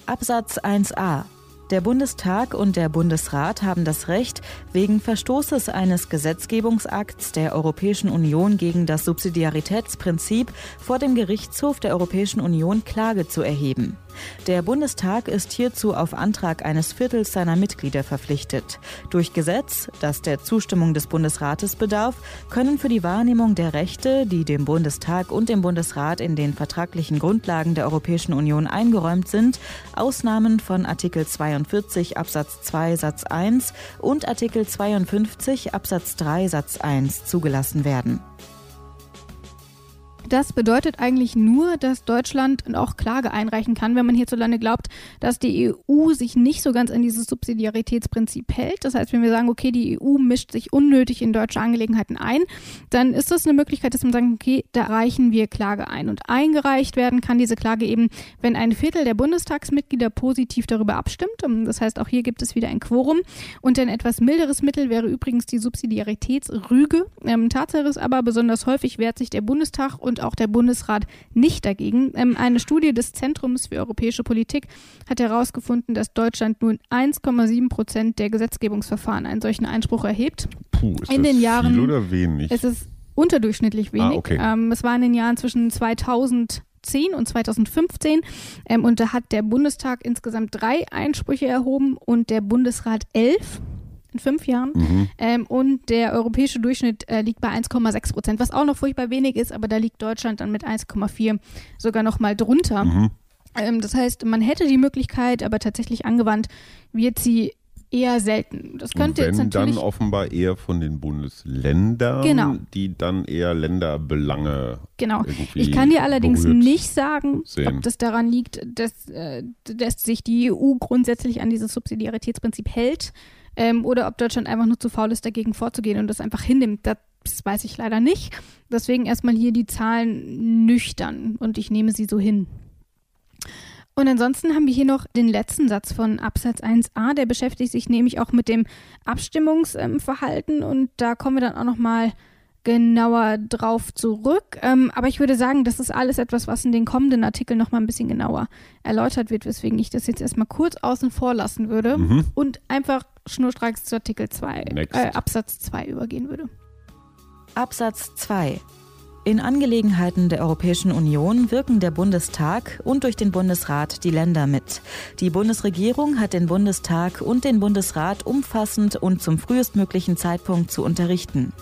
[SPEAKER 2] Absatz 1a der Bundestag und der Bundesrat haben das Recht, wegen Verstoßes eines Gesetzgebungsakts der Europäischen Union gegen das Subsidiaritätsprinzip vor dem Gerichtshof der Europäischen Union Klage zu erheben. Der Bundestag ist hierzu auf Antrag eines Viertels seiner Mitglieder verpflichtet. Durch Gesetz, das der Zustimmung des Bundesrates bedarf, können für die Wahrnehmung der Rechte, die dem Bundestag und dem Bundesrat in den vertraglichen Grundlagen der Europäischen Union eingeräumt sind, Ausnahmen von Artikel 42 Absatz 2 Satz 1 und Artikel 52 Absatz 3 Satz 1 zugelassen werden.
[SPEAKER 3] Das bedeutet eigentlich nur, dass Deutschland auch Klage einreichen kann, wenn man hierzulande glaubt, dass die EU sich nicht so ganz an dieses Subsidiaritätsprinzip hält. Das heißt, wenn wir sagen, okay, die EU mischt sich unnötig in deutsche Angelegenheiten ein, dann ist das eine Möglichkeit, dass man sagt, okay, da reichen wir Klage ein. Und eingereicht werden kann diese Klage eben, wenn ein Viertel der Bundestagsmitglieder positiv darüber abstimmt. Das heißt, auch hier gibt es wieder ein Quorum. Und ein etwas milderes Mittel wäre übrigens die Subsidiaritätsrüge. Ähm, Tatsache ist aber, besonders häufig wehrt sich der Bundestag und auch der Bundesrat nicht dagegen. Ähm, eine Studie des Zentrums für europäische Politik hat herausgefunden, dass Deutschland nun 1,7 Prozent der Gesetzgebungsverfahren einen solchen Einspruch erhebt.
[SPEAKER 4] Puh, ist in das den Jahren, viel oder wenig?
[SPEAKER 3] Es ist unterdurchschnittlich ah, wenig. Ah, okay. ähm, es war in den Jahren zwischen 2000 und 2015. Ähm, und da hat der Bundestag insgesamt drei Einsprüche erhoben und der Bundesrat elf in fünf Jahren. Mhm. Ähm, und der europäische Durchschnitt äh, liegt bei 1,6 Prozent, was auch noch furchtbar wenig ist, aber da liegt Deutschland dann mit 1,4 sogar noch mal drunter. Mhm. Ähm, das heißt, man hätte die Möglichkeit, aber tatsächlich angewandt wird sie eher selten. Das könnte
[SPEAKER 4] wenn,
[SPEAKER 3] jetzt natürlich
[SPEAKER 4] dann offenbar eher von den Bundesländern, genau. die dann eher Länderbelange.
[SPEAKER 3] Genau. Ich kann dir allerdings nicht sagen, sehen. ob das daran liegt, dass, äh, dass sich die EU grundsätzlich an dieses Subsidiaritätsprinzip hält ähm, oder ob Deutschland einfach nur zu faul ist, dagegen vorzugehen und das einfach hinnimmt. Das weiß ich leider nicht. Deswegen erstmal hier die Zahlen nüchtern und ich nehme sie so hin. Und ansonsten haben wir hier noch den letzten Satz von Absatz 1a, der beschäftigt sich nämlich auch mit dem Abstimmungsverhalten und da kommen wir dann auch nochmal mal genauer drauf zurück. Ähm, aber ich würde sagen, das ist alles etwas, was in den kommenden Artikeln nochmal ein bisschen genauer erläutert wird, weswegen ich das jetzt erstmal kurz außen vor lassen würde mhm. und einfach schnurstracks zu Artikel 2, äh, Absatz 2 übergehen würde.
[SPEAKER 2] Absatz 2 in Angelegenheiten der Europäischen Union wirken der Bundestag und durch den Bundesrat die Länder mit. Die Bundesregierung hat den Bundestag und den Bundesrat umfassend und zum frühestmöglichen Zeitpunkt zu unterrichten.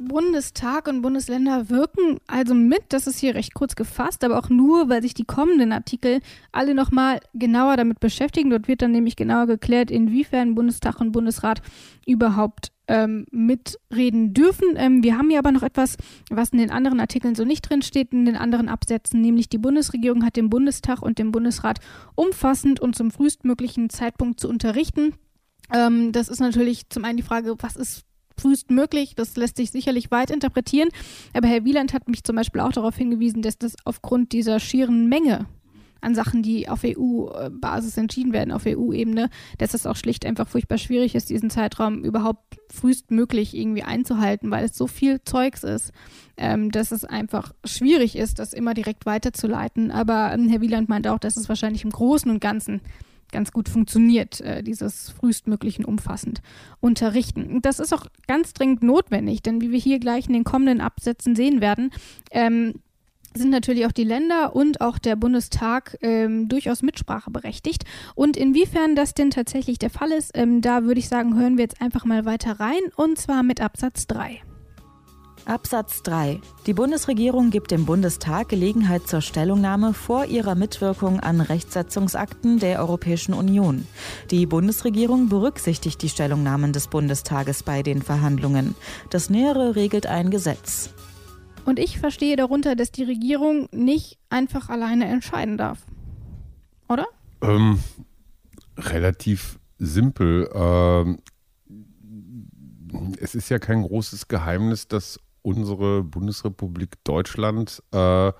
[SPEAKER 3] Bundestag und Bundesländer wirken also mit. Das ist hier recht kurz gefasst, aber auch nur, weil sich die kommenden Artikel alle nochmal genauer damit beschäftigen. Dort wird dann nämlich genauer geklärt, inwiefern Bundestag und Bundesrat überhaupt ähm, mitreden dürfen. Ähm, wir haben hier aber noch etwas, was in den anderen Artikeln so nicht drin steht, in den anderen Absätzen, nämlich die Bundesregierung hat den Bundestag und den Bundesrat umfassend und zum frühestmöglichen Zeitpunkt zu unterrichten. Ähm, das ist natürlich zum einen die Frage, was ist frühestmöglich. Das lässt sich sicherlich weit interpretieren. Aber Herr Wieland hat mich zum Beispiel auch darauf hingewiesen, dass das aufgrund dieser schieren Menge an Sachen, die auf EU-Basis entschieden werden, auf EU-Ebene, dass es auch schlicht einfach furchtbar schwierig ist, diesen Zeitraum überhaupt frühestmöglich irgendwie einzuhalten, weil es so viel Zeugs ist, ähm, dass es einfach schwierig ist, das immer direkt weiterzuleiten. Aber ähm, Herr Wieland meint auch, dass es wahrscheinlich im Großen und Ganzen ganz gut funktioniert, äh, dieses frühestmöglichen umfassend unterrichten. Das ist auch ganz dringend notwendig, denn wie wir hier gleich in den kommenden Absätzen sehen werden, ähm, sind natürlich auch die Länder und auch der Bundestag ähm, durchaus Mitspracheberechtigt. Und inwiefern das denn tatsächlich der Fall ist, ähm, da würde ich sagen, hören wir jetzt einfach mal weiter rein und zwar mit Absatz 3.
[SPEAKER 2] Absatz 3. Die Bundesregierung gibt dem Bundestag Gelegenheit zur Stellungnahme vor ihrer Mitwirkung an Rechtsetzungsakten der Europäischen Union. Die Bundesregierung berücksichtigt die Stellungnahmen des Bundestages bei den Verhandlungen. Das Nähere regelt ein Gesetz.
[SPEAKER 3] Und ich verstehe darunter, dass die Regierung nicht einfach alleine entscheiden darf. Oder?
[SPEAKER 4] Ähm, relativ simpel. Ähm, es ist ja kein großes Geheimnis, dass unsere Bundesrepublik Deutschland äh,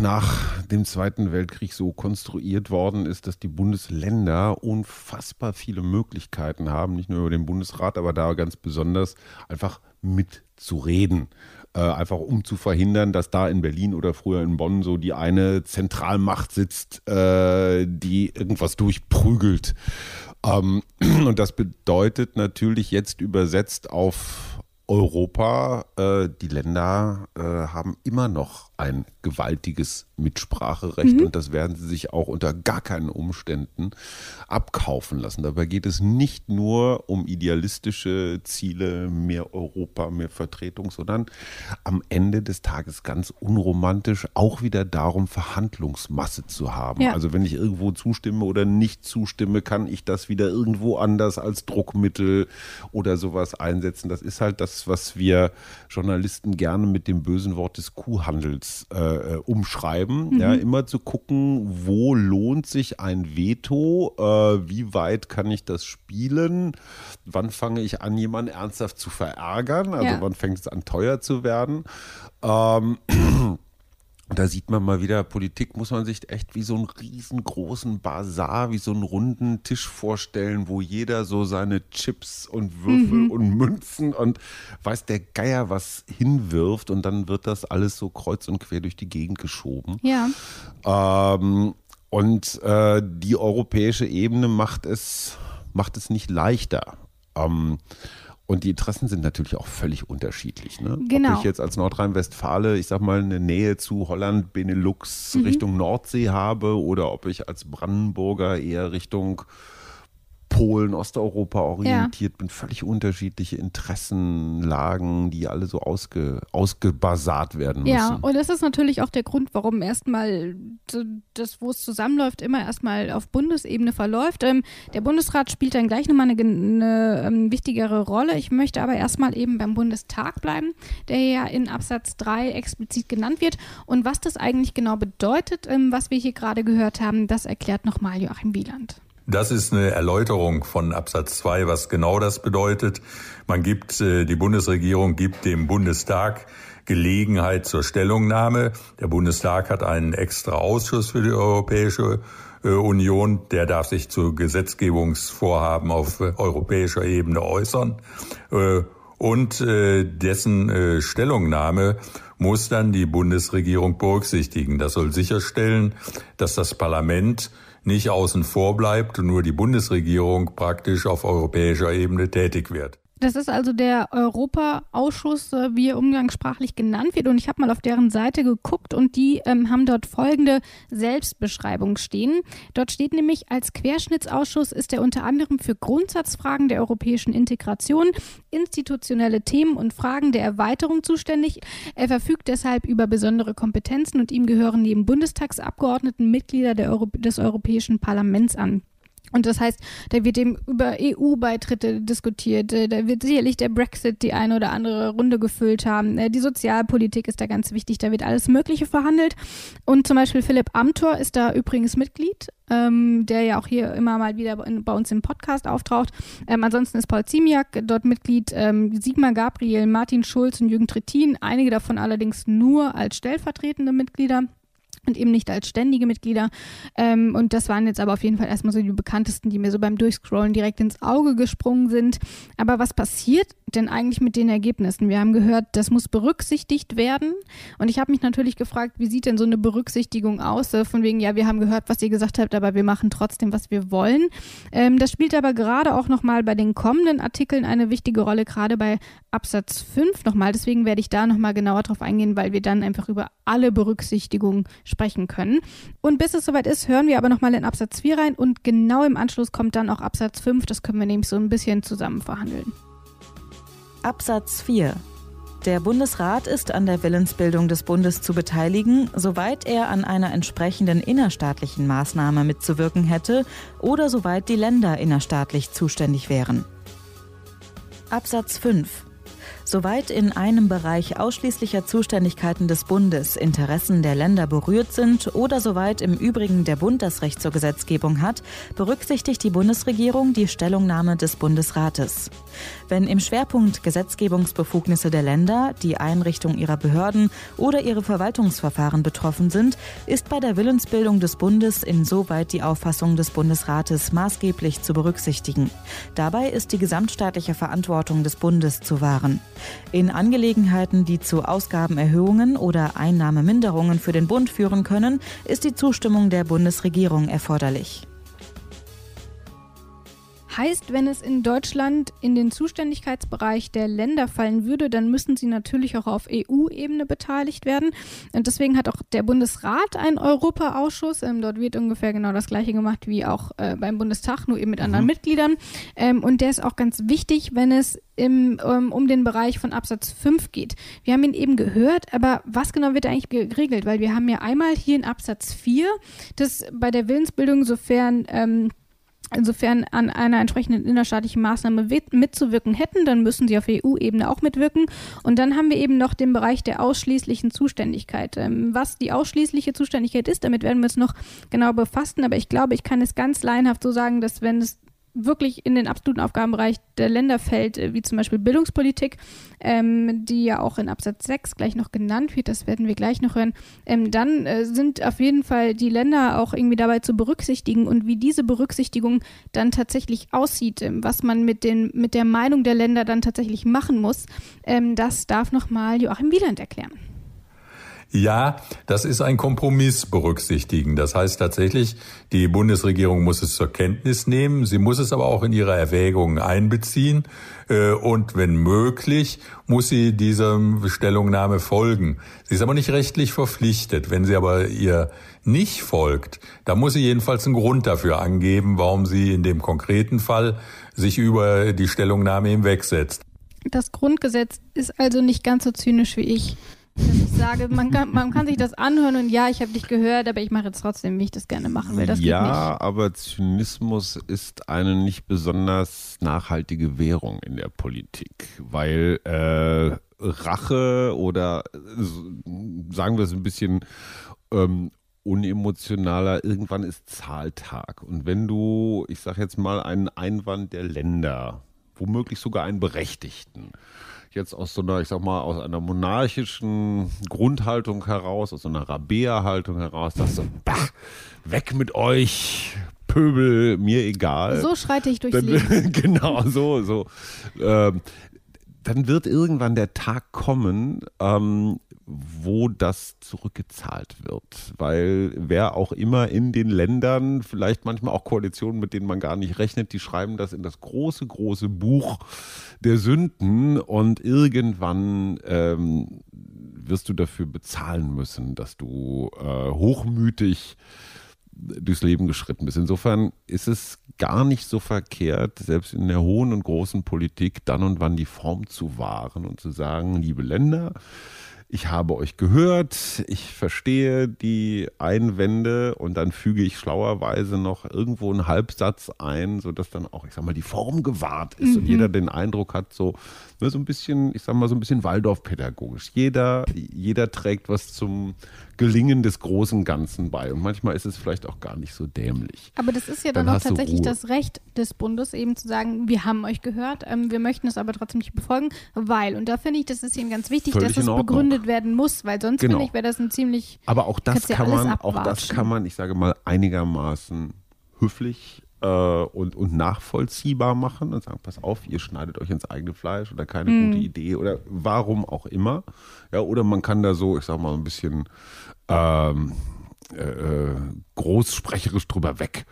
[SPEAKER 4] nach dem Zweiten Weltkrieg so konstruiert worden ist, dass die Bundesländer unfassbar viele Möglichkeiten haben, nicht nur über den Bundesrat, aber da ganz besonders einfach mitzureden. Äh, einfach um zu verhindern, dass da in Berlin oder früher in Bonn so die eine Zentralmacht sitzt, äh, die irgendwas durchprügelt. Ähm, und das bedeutet natürlich jetzt übersetzt auf Europa, äh, die Länder äh, haben immer noch ein gewaltiges Mitspracherecht mhm. und das werden sie sich auch unter gar keinen Umständen abkaufen lassen. Dabei geht es nicht nur um idealistische Ziele, mehr Europa, mehr Vertretung, sondern am Ende des Tages ganz unromantisch auch wieder darum, Verhandlungsmasse zu haben. Ja. Also wenn ich irgendwo zustimme oder nicht zustimme, kann ich das wieder irgendwo anders als Druckmittel oder sowas einsetzen. Das ist halt das, was wir Journalisten gerne mit dem bösen Wort des Kuhhandels äh, umschreiben. Mhm. Ja, immer zu gucken, wo lohnt sich ein Veto, äh, wie weit kann ich das spielen, wann fange ich an, jemanden ernsthaft zu verärgern, also ja. wann fängt es an, teuer zu werden. Ähm, da sieht man mal wieder, Politik muss man sich echt wie so einen riesengroßen Bazar, wie so einen runden Tisch vorstellen, wo jeder so seine Chips und Würfel mhm. und Münzen und weiß der Geier was hinwirft und dann wird das alles so kreuz und quer durch die Gegend geschoben.
[SPEAKER 3] Ja.
[SPEAKER 4] Ähm, und äh, die europäische Ebene macht es, macht es nicht leichter. Ähm, und die Interessen sind natürlich auch völlig unterschiedlich. Ne?
[SPEAKER 3] Genau.
[SPEAKER 4] Ob ich jetzt als Nordrhein-Westfale, ich sag mal, eine Nähe zu Holland, Benelux, mhm. Richtung Nordsee habe oder ob ich als Brandenburger eher Richtung Polen, Osteuropa orientiert ja. bin, völlig unterschiedliche Interessenlagen, die alle so ausge, ausgebasart werden müssen.
[SPEAKER 3] Ja, und das ist natürlich auch der Grund, warum erstmal das, wo es zusammenläuft, immer erstmal auf Bundesebene verläuft. Ähm, der Bundesrat spielt dann gleich nochmal eine, eine, ähm, wichtigere Rolle. Ich möchte aber erstmal eben beim Bundestag bleiben, der ja in Absatz 3 explizit genannt wird. Und was das eigentlich genau bedeutet, ähm, was wir hier gerade gehört haben, das erklärt nochmal Joachim Wieland.
[SPEAKER 1] Das ist eine Erläuterung von Absatz 2, was genau das bedeutet. Man gibt, äh, die Bundesregierung gibt dem Bundestag Gelegenheit zur Stellungnahme. Der Bundestag hat einen extra Ausschuss für die Europäische äh, Union, der darf sich zu Gesetzgebungsvorhaben auf äh, europäischer Ebene äußern. Und dessen Stellungnahme muss dann die Bundesregierung berücksichtigen. Das soll sicherstellen, dass das Parlament nicht außen vor bleibt und nur die Bundesregierung praktisch auf europäischer Ebene tätig wird.
[SPEAKER 3] Das ist also der Europaausschuss, äh, wie er umgangssprachlich genannt wird. Und ich habe mal auf deren Seite geguckt und die ähm, haben dort folgende Selbstbeschreibung stehen. Dort steht nämlich, als Querschnittsausschuss ist er unter anderem für Grundsatzfragen der europäischen Integration, institutionelle Themen und Fragen der Erweiterung zuständig. Er verfügt deshalb über besondere Kompetenzen und ihm gehören neben Bundestagsabgeordneten Mitglieder Euro des Europäischen Parlaments an. Und das heißt, da wird eben über EU-Beitritte diskutiert, äh, da wird sicherlich der Brexit die eine oder andere Runde gefüllt haben. Äh, die Sozialpolitik ist da ganz wichtig, da wird alles Mögliche verhandelt. Und zum Beispiel Philipp Amthor ist da übrigens Mitglied, ähm, der ja auch hier immer mal wieder bei uns im Podcast auftaucht. Ähm, ansonsten ist Paul Ziemiak dort Mitglied, ähm, Sigmar Gabriel, Martin Schulz und Jürgen Trittin, einige davon allerdings nur als stellvertretende Mitglieder. Und eben nicht als ständige Mitglieder. Ähm, und das waren jetzt aber auf jeden Fall erstmal so die bekanntesten, die mir so beim Durchscrollen direkt ins Auge gesprungen sind. Aber was passiert denn eigentlich mit den Ergebnissen? Wir haben gehört, das muss berücksichtigt werden. Und ich habe mich natürlich gefragt, wie sieht denn so eine Berücksichtigung aus? Von wegen, ja, wir haben gehört, was ihr gesagt habt, aber wir machen trotzdem, was wir wollen. Ähm, das spielt aber gerade auch nochmal bei den kommenden Artikeln eine wichtige Rolle, gerade bei Absatz 5 nochmal. Deswegen werde ich da nochmal genauer drauf eingehen, weil wir dann einfach über alle Berücksichtigungen sprechen können. Und bis es soweit ist, hören wir aber nochmal in Absatz 4 rein und genau im Anschluss kommt dann auch Absatz 5. Das können wir nämlich so ein bisschen zusammen verhandeln.
[SPEAKER 2] Absatz 4 der Bundesrat ist an der Willensbildung des Bundes zu beteiligen, soweit er an einer entsprechenden innerstaatlichen Maßnahme mitzuwirken hätte oder soweit die Länder innerstaatlich zuständig wären. Absatz 5 Soweit in einem Bereich ausschließlicher Zuständigkeiten des Bundes Interessen der Länder berührt sind oder soweit im Übrigen der Bund das Recht zur Gesetzgebung hat, berücksichtigt die Bundesregierung die Stellungnahme des Bundesrates. Wenn im Schwerpunkt Gesetzgebungsbefugnisse der Länder, die Einrichtung ihrer Behörden oder ihre Verwaltungsverfahren betroffen sind, ist bei der Willensbildung des Bundes insoweit die Auffassung des Bundesrates maßgeblich zu berücksichtigen. Dabei ist die gesamtstaatliche Verantwortung des Bundes zu wahren. In Angelegenheiten, die zu Ausgabenerhöhungen oder Einnahmeminderungen für den Bund führen können, ist die Zustimmung der Bundesregierung erforderlich.
[SPEAKER 3] Heißt, wenn es in Deutschland in den Zuständigkeitsbereich der Länder fallen würde, dann müssen sie natürlich auch auf EU-Ebene beteiligt werden. Und deswegen hat auch der Bundesrat einen Europaausschuss. Ähm, dort wird ungefähr genau das gleiche gemacht wie auch äh, beim Bundestag, nur eben mit anderen mhm. Mitgliedern. Ähm, und der ist auch ganz wichtig, wenn es im, um, um den Bereich von Absatz 5 geht. Wir haben ihn eben gehört, aber was genau wird eigentlich geregelt? Weil wir haben ja einmal hier in Absatz 4, dass bei der Willensbildung, sofern ähm, insofern an einer entsprechenden innerstaatlichen Maßnahme mitzuwirken hätten, dann müssen sie auf EU-Ebene auch mitwirken. Und dann haben wir eben noch den Bereich der ausschließlichen Zuständigkeit. Ähm, was die ausschließliche Zuständigkeit ist, damit werden wir uns noch genau befassen. Aber ich glaube, ich kann es ganz laienhaft so sagen, dass wenn es wirklich in den absoluten Aufgabenbereich der Länder fällt, äh, wie zum Beispiel Bildungspolitik, ähm, die ja auch in Absatz 6 gleich noch genannt wird, das werden wir gleich noch hören, ähm, dann äh, sind auf jeden Fall die Länder auch irgendwie dabei zu berücksichtigen und wie diese Berücksichtigung dann tatsächlich aussieht, ähm, was man mit, den, mit der Meinung der Länder dann tatsächlich machen muss, ähm, das darf nochmal Joachim Wieland erklären.
[SPEAKER 1] Ja, das ist ein Kompromiss berücksichtigen. Das heißt tatsächlich, die Bundesregierung muss es zur Kenntnis nehmen. Sie muss es aber auch in ihre Erwägungen einbeziehen. Äh, und wenn möglich, muss sie dieser Stellungnahme folgen. Sie ist aber nicht rechtlich verpflichtet. Wenn sie aber ihr nicht folgt, dann muss sie jedenfalls einen Grund dafür angeben, warum sie in dem konkreten Fall sich über die Stellungnahme hinwegsetzt.
[SPEAKER 3] Das Grundgesetz ist also nicht ganz so zynisch wie ich dass ich sage, man kann, man kann sich das anhören und ja, ich habe dich gehört, aber ich mache jetzt trotzdem, wie ich das gerne machen will. Das
[SPEAKER 4] ja, aber Zynismus ist eine nicht besonders nachhaltige Währung in der Politik, weil äh, Rache oder sagen wir es ein bisschen ähm, unemotionaler, irgendwann ist Zahltag. Und wenn du, ich sage jetzt mal, einen Einwand der Länder, womöglich sogar einen berechtigten, jetzt aus so einer, ich sag mal, aus einer monarchischen Grundhaltung heraus, aus so einer Rabea-Haltung heraus, dass so, bah, weg mit euch, Pöbel, mir egal.
[SPEAKER 3] So schreite ich durchs
[SPEAKER 4] dann,
[SPEAKER 3] Leben.
[SPEAKER 4] genau, so, so. Ähm, dann wird irgendwann der Tag kommen, ähm, wo das zurückgezahlt wird. Weil wer auch immer in den Ländern, vielleicht manchmal auch Koalitionen, mit denen man gar nicht rechnet, die schreiben das in das große, große Buch der Sünden und irgendwann ähm, wirst du dafür bezahlen müssen, dass du äh, hochmütig durchs Leben geschritten bist. Insofern ist es gar nicht so verkehrt, selbst in der hohen und großen Politik dann und wann die Form zu wahren und zu sagen, liebe Länder, ich habe euch gehört, ich verstehe die Einwände und dann füge ich schlauerweise noch irgendwo einen Halbsatz ein, sodass dann auch, ich sag mal, die Form gewahrt ist mhm. und jeder den Eindruck hat, so, ne, so ein bisschen, ich sag mal, so ein bisschen Waldorfpädagogisch. Jeder, jeder trägt was zum Gelingen des großen Ganzen bei. Und manchmal ist es vielleicht auch gar nicht so dämlich.
[SPEAKER 3] Aber das ist ja dann, dann auch tatsächlich das Recht des Bundes, eben zu sagen, wir haben euch gehört, ähm, wir möchten es aber trotzdem nicht befolgen, weil, und da finde ich, das ist eben ganz wichtig, Völlig dass es begründet werden muss, weil sonst
[SPEAKER 4] Genau.
[SPEAKER 3] finde ich, wäre das ein ziemlich.
[SPEAKER 4] Aber auch das
[SPEAKER 3] ja
[SPEAKER 4] kann
[SPEAKER 3] alles
[SPEAKER 4] man, auch das kann man, ich sage mal, einigermaßen höflich äh, und, und nachvollziehbar machen und sagen, pass auf, ihr schneidet euch ins eigene Fleisch oder keine
[SPEAKER 3] Hm.
[SPEAKER 4] gute Idee oder warum auch immer. Ja, oder man kann da so, ich sag mal, ein bisschen ähm, äh, äh, großsprecherisch drüber weg.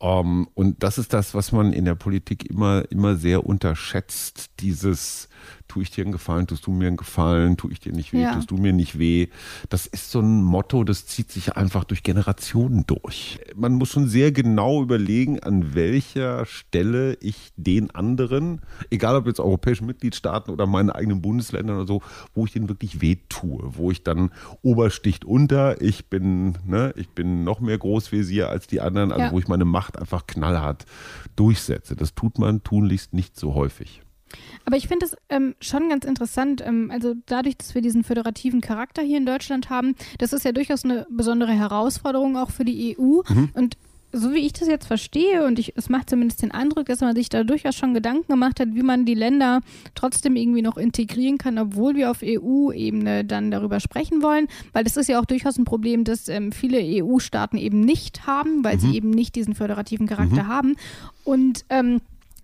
[SPEAKER 4] Ähm, und das ist das, was man in der Politik immer, immer sehr unterschätzt. Dieses, tue ich dir einen Gefallen, tust du mir einen Gefallen, tue ich dir nicht weh,
[SPEAKER 3] Ja.
[SPEAKER 4] tust du mir nicht weh. Das ist so ein Motto, das zieht sich einfach durch Generationen durch. Man muss schon sehr genau überlegen, an welcher Stelle ich den anderen, egal ob jetzt europäischen Mitgliedstaaten oder meinen eigenen Bundesländern oder so, wo ich den wirklich weh tue, wo ich dann Obersticht unter, ich bin, ne, ich bin noch mehr Großvisier als die anderen, also
[SPEAKER 3] Ja.
[SPEAKER 4] wo ich meine Macht einfach knallhart durchsetze. Das tut man tunlichst nicht so häufig.
[SPEAKER 3] Aber ich finde es ähm, schon ganz interessant. Ähm, also dadurch, dass wir diesen föderativen Charakter hier in Deutschland haben, das ist ja durchaus eine besondere Herausforderung auch für die EU. Und so wie ich das jetzt verstehe, und ich, es macht zumindest den Eindruck, dass man sich da durchaus schon Gedanken gemacht hat, wie man die Länder trotzdem irgendwie noch integrieren kann, obwohl wir auf EU-Ebene dann darüber sprechen wollen. Weil das ist ja auch durchaus ein Problem, das ähm, viele EU-Staaten eben nicht haben, weil sie eben nicht diesen föderativen Charakter haben. Und ähm,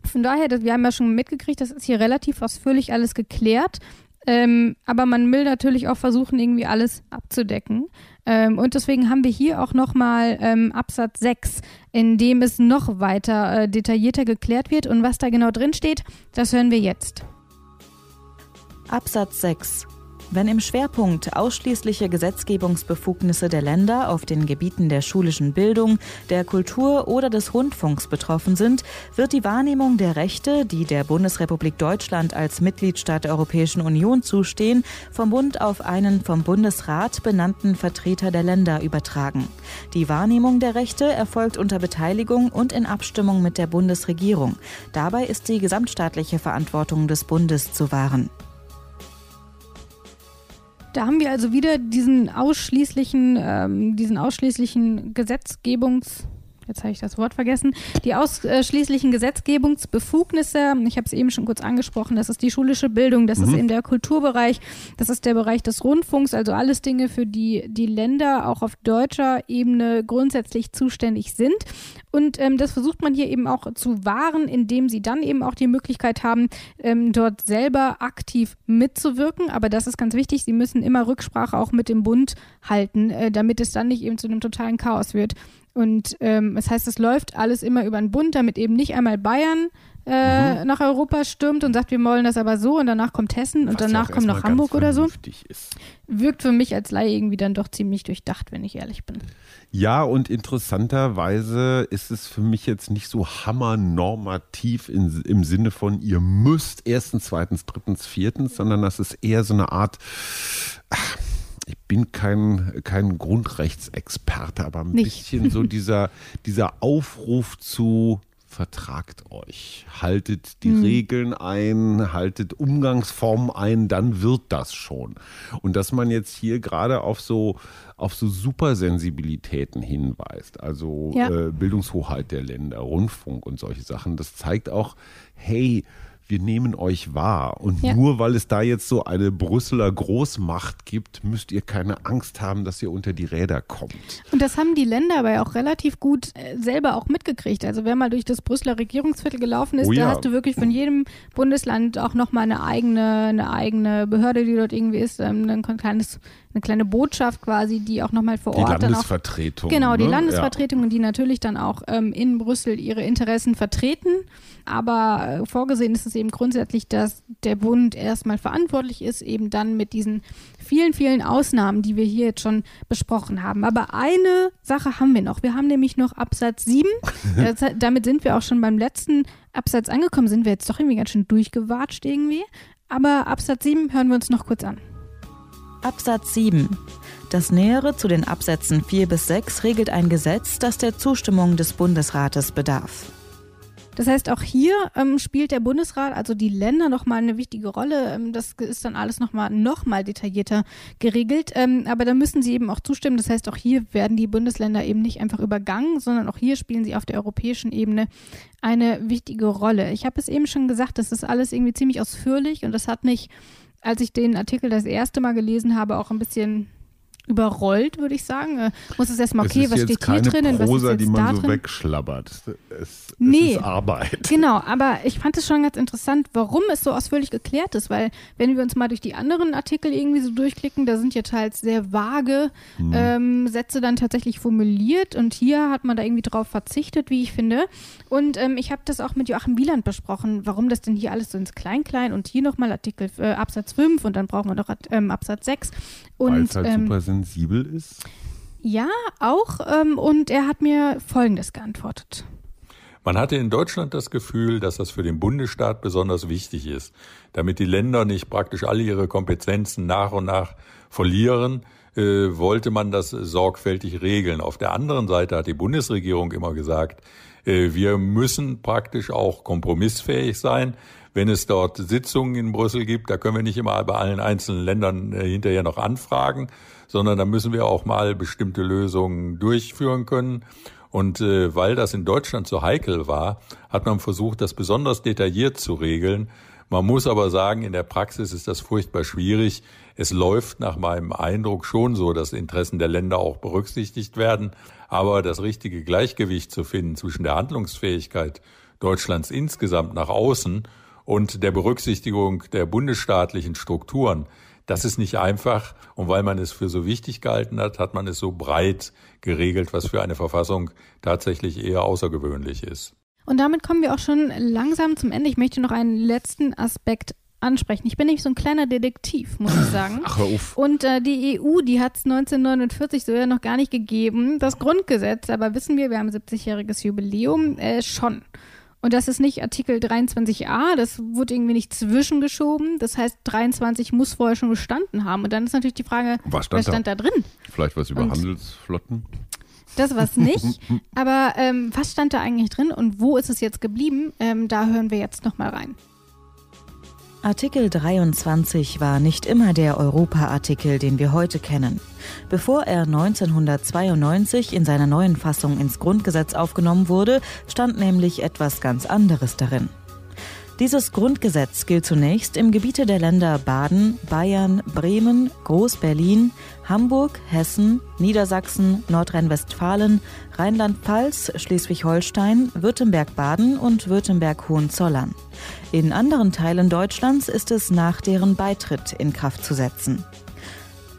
[SPEAKER 3] von daher, wir haben ja schon mitgekriegt, das ist hier relativ ausführlich alles geklärt. Ähm, aber man will natürlich auch versuchen, irgendwie alles abzudecken. Ähm, und deswegen haben wir hier auch nochmal ähm, Absatz 6, in dem es noch weiter äh, detaillierter geklärt wird. Und was da genau drin steht, das hören wir jetzt.
[SPEAKER 2] Absatz 6. Wenn im Schwerpunkt ausschließliche Gesetzgebungsbefugnisse der Länder auf den Gebieten der schulischen Bildung, der Kultur oder des Rundfunks betroffen sind, wird die Wahrnehmung der Rechte, die der Bundesrepublik Deutschland als Mitgliedstaat der Europäischen Union zustehen, vom Bund auf einen vom Bundesrat benannten Vertreter der Länder übertragen. Die Wahrnehmung der Rechte erfolgt unter Beteiligung und in Abstimmung mit der Bundesregierung. Dabei ist die gesamtstaatliche Verantwortung des Bundes zu wahren.
[SPEAKER 3] Da haben wir also wieder diesen ausschließlichen, ähm, diesen ausschließlichen Gesetzgebungs Jetzt habe ich das Wort vergessen. Die ausschließlichen Gesetzgebungsbefugnisse, ich habe es eben schon kurz angesprochen, das ist die schulische Bildung, das ist eben der Kulturbereich, das ist der Bereich des Rundfunks, also alles Dinge, für die die Länder auch auf deutscher Ebene grundsätzlich zuständig sind. Und ähm, das versucht man hier eben auch zu wahren, indem sie dann eben auch die Möglichkeit haben, ähm, dort selber aktiv mitzuwirken. Aber das ist ganz wichtig, sie müssen immer Rücksprache auch mit dem Bund halten, äh, damit es dann nicht eben zu einem totalen Chaos wird. Und ähm, das heißt, es läuft alles immer über den Bund, damit eben nicht einmal Bayern äh, nach Europa stürmt und sagt, wir wollen das aber so und danach kommt Hessen und
[SPEAKER 4] Was
[SPEAKER 3] danach kommt noch Hamburg oder so.
[SPEAKER 4] Ist.
[SPEAKER 3] Wirkt für mich als Laie irgendwie dann doch ziemlich durchdacht, wenn ich ehrlich bin.
[SPEAKER 4] Ja, und interessanterweise ist es für mich jetzt nicht so hammernormativ in, im Sinne von, ihr müsst erstens, zweitens, drittens, viertens, sondern das ist eher so eine Art, ach, ich bin kein, kein Grundrechtsexperte, aber ein
[SPEAKER 3] Nicht.
[SPEAKER 4] bisschen so dieser, dieser Aufruf zu vertragt euch, haltet die Regeln ein, haltet Umgangsformen ein, dann wird das schon. Und dass man jetzt hier gerade auf so auf so Supersensibilitäten hinweist, also
[SPEAKER 3] Ja.
[SPEAKER 4] äh, Bildungshoheit der Länder, Rundfunk und solche Sachen, das zeigt auch, hey, wir nehmen euch wahr. Und
[SPEAKER 3] Ja.
[SPEAKER 4] nur weil es da jetzt so eine Brüsseler Großmacht gibt, müsst ihr keine Angst haben, dass ihr unter die Räder kommt.
[SPEAKER 3] Und das haben die Länder aber ja auch relativ gut äh, selber auch mitgekriegt. Also wer mal durch das Brüsseler Regierungsviertel gelaufen ist,
[SPEAKER 4] Oh
[SPEAKER 3] da
[SPEAKER 4] ja.
[SPEAKER 3] hast du wirklich von jedem Bundesland auch nochmal eine eigene, eine eigene Behörde, die dort irgendwie ist, ähm, ein kleines, eine kleine Botschaft quasi, die auch nochmal vor
[SPEAKER 4] Die
[SPEAKER 3] Ort dann auch
[SPEAKER 4] Landesvertretung.
[SPEAKER 3] Genau, die
[SPEAKER 4] ne?
[SPEAKER 3] Landesvertretungen, die natürlich dann auch ähm, in Brüssel ihre Interessen vertreten. Aber äh, vorgesehen ist es eben grundsätzlich, dass der Bund erstmal verantwortlich ist, eben dann mit diesen vielen, vielen Ausnahmen, die wir hier jetzt schon besprochen haben. Aber eine Sache haben wir noch. Wir haben nämlich noch Absatz 7. Das, damit sind wir auch schon beim letzten Absatz angekommen. Sind wir jetzt doch irgendwie ganz schön durchgewatscht irgendwie. Aber Absatz 7 hören wir uns noch kurz an.
[SPEAKER 2] Absatz 7. Das Nähere zu den Absätzen 4 bis 6 regelt ein Gesetz, das der Zustimmung des Bundesrates bedarf.
[SPEAKER 3] Das heißt, auch hier ähm, spielt der Bundesrat, also die Länder, nochmal eine wichtige Rolle. Ähm, das ist dann alles nochmal noch mal detaillierter geregelt. Ähm, aber da müssen sie eben auch zustimmen. Das heißt, auch hier werden die Bundesländer eben nicht einfach übergangen, sondern auch hier spielen sie auf der europäischen Ebene eine wichtige Rolle. Ich habe es eben schon gesagt, das ist alles irgendwie ziemlich ausführlich und das hat mich als ich den Artikel das erste Mal gelesen habe, auch ein bisschen überrollt, würde ich sagen. Äh, muss es erstmal, okay, was steht hier drin?
[SPEAKER 4] Prosa,
[SPEAKER 3] was ist jetzt
[SPEAKER 4] die man
[SPEAKER 3] da
[SPEAKER 4] so
[SPEAKER 3] drin?
[SPEAKER 4] wegschlabbert. Es,
[SPEAKER 3] Nee.
[SPEAKER 4] es ist Arbeit.
[SPEAKER 3] Genau, aber ich fand es schon ganz interessant, warum es so ausführlich geklärt ist, weil wenn wir uns mal durch die anderen Artikel irgendwie so durchklicken, da sind ja teils sehr vage
[SPEAKER 4] Hm.
[SPEAKER 3] ähm, Sätze dann tatsächlich formuliert und hier hat man da irgendwie drauf verzichtet, wie ich finde. Und ähm, ich habe das auch mit Joachim Wieland besprochen, warum das denn hier alles so ins Klein-Klein und hier nochmal Artikel äh, Absatz 5 und dann brauchen wir noch ähm, Absatz 6.
[SPEAKER 4] Weil
[SPEAKER 3] Und
[SPEAKER 4] es halt
[SPEAKER 3] ähm,
[SPEAKER 4] super sensibel ist.
[SPEAKER 3] ja, auch. Ähm, und er hat mir Folgendes geantwortet.
[SPEAKER 1] Man hatte in Deutschland das Gefühl, dass das für den Bundesstaat besonders wichtig ist, damit die Länder nicht praktisch alle ihre Kompetenzen nach und nach verlieren, äh, wollte man das sorgfältig regeln. Auf der anderen Seite hat die Bundesregierung immer gesagt, äh, wir müssen praktisch auch kompromissfähig sein. Wenn es dort Sitzungen in Brüssel gibt, da können wir nicht immer bei allen einzelnen Ländern äh, hinterher noch anfragen, sondern da müssen wir auch mal bestimmte Lösungen durchführen können. Und äh, weil das in Deutschland so heikel war, hat man versucht, das besonders detailliert zu regeln. Man muss aber sagen, in der Praxis ist das furchtbar schwierig. Es läuft nach meinem Eindruck schon so, dass Interessen der Länder auch berücksichtigt werden. Aber das richtige Gleichgewicht zu finden zwischen der Handlungsfähigkeit Deutschlands insgesamt nach außen und der Berücksichtigung der bundesstaatlichen Strukturen, das ist nicht einfach. Und weil man es für so wichtig gehalten hat, hat man es so breit geregelt, was für eine Verfassung tatsächlich eher außergewöhnlich ist.
[SPEAKER 3] Und damit kommen wir auch schon langsam zum Ende. Ich möchte noch einen letzten Aspekt ansprechen. Ich bin nämlich so ein kleiner Detektiv, muss ich sagen.
[SPEAKER 4] Ach, hör auf.
[SPEAKER 3] Und äh, die EU, die hat es 1949 so ja noch gar nicht gegeben. Das Grundgesetz, aber wissen wir, wir haben 70-jähriges Jubiläum, äh, schon. Und das ist nicht Artikel 23a, das wurde irgendwie nicht zwischengeschoben. Das heißt, 23 muss vorher schon gestanden haben. Und dann ist natürlich die Frage,
[SPEAKER 4] Was stand
[SPEAKER 3] was stand da drin?
[SPEAKER 4] Vielleicht was über
[SPEAKER 3] Und-
[SPEAKER 4] Handelsflotten?
[SPEAKER 3] Das war's nicht. Aber ähm, was stand da eigentlich drin und wo ist es jetzt geblieben? Ähm, da hören wir jetzt nochmal rein.
[SPEAKER 2] Artikel 23 war nicht immer der Europa-Artikel, den wir heute kennen. Bevor er 1992 in seiner neuen Fassung ins Grundgesetz aufgenommen wurde, stand nämlich etwas ganz anderes darin. Dieses Grundgesetz gilt zunächst im Gebiete der Länder Baden, Bayern, Bremen, Groß-Berlin, Hamburg, Hessen, Niedersachsen, Nordrhein-Westfalen, Rheinland-Pfalz, Schleswig-Holstein, Württemberg-Baden und Württemberg-Hohenzollern. In anderen Teilen Deutschlands ist es nach deren Beitritt in Kraft zu setzen.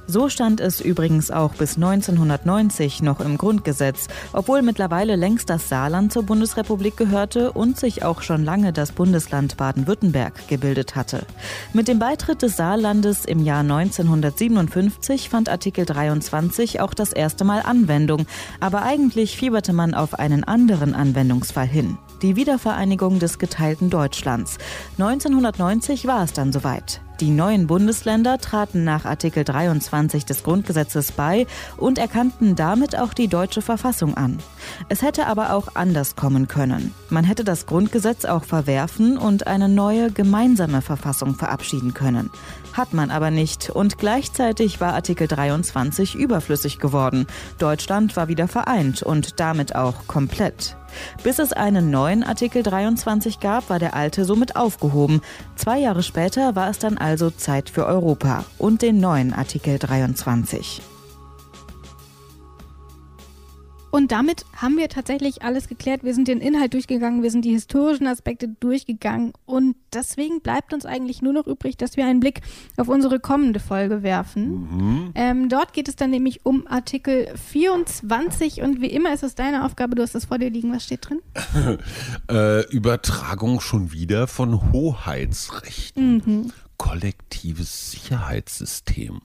[SPEAKER 2] So stand es übrigens auch bis 1990 noch im Grundgesetz, obwohl mittlerweile längst das Saarland zur Bundesrepublik gehörte und sich auch schon lange das Bundesland Baden-Württemberg gebildet hatte. Mit dem Beitritt des Saarlandes im Jahr 1957 fand Artikel 23 auch das erste Mal Anwendung, aber eigentlich fieberte man auf einen anderen Anwendungsfall hin. Die Wiedervereinigung des geteilten Deutschlands. 1990 war es dann soweit. Die neuen Bundesländer traten nach Artikel 23 des Grundgesetzes bei und erkannten damit auch die deutsche Verfassung an. Es hätte aber auch anders kommen können. Man hätte das Grundgesetz auch verwerfen und eine neue gemeinsame Verfassung verabschieden können. Hat man aber nicht und gleichzeitig war Artikel 23 überflüssig geworden. Deutschland war wieder vereint und damit auch komplett. Bis es einen neuen Artikel 23 gab, war der alte somit aufgehoben. Zwei Jahre später war es dann also Zeit für Europa und den neuen Artikel 23.
[SPEAKER 3] Und damit haben wir tatsächlich alles geklärt. Wir sind den Inhalt durchgegangen, wir sind die historischen Aspekte durchgegangen. Und deswegen bleibt uns eigentlich nur noch übrig, dass wir einen Blick auf unsere kommende Folge werfen. Ähm, dort geht es dann nämlich um Artikel 24. Und wie immer ist es deine Aufgabe, du hast das vor dir liegen. Was steht drin?
[SPEAKER 4] Äh, Übertragung schon wieder von Hoheitsrechten.
[SPEAKER 3] Mhm.
[SPEAKER 4] Kollektives Sicherheitssystem.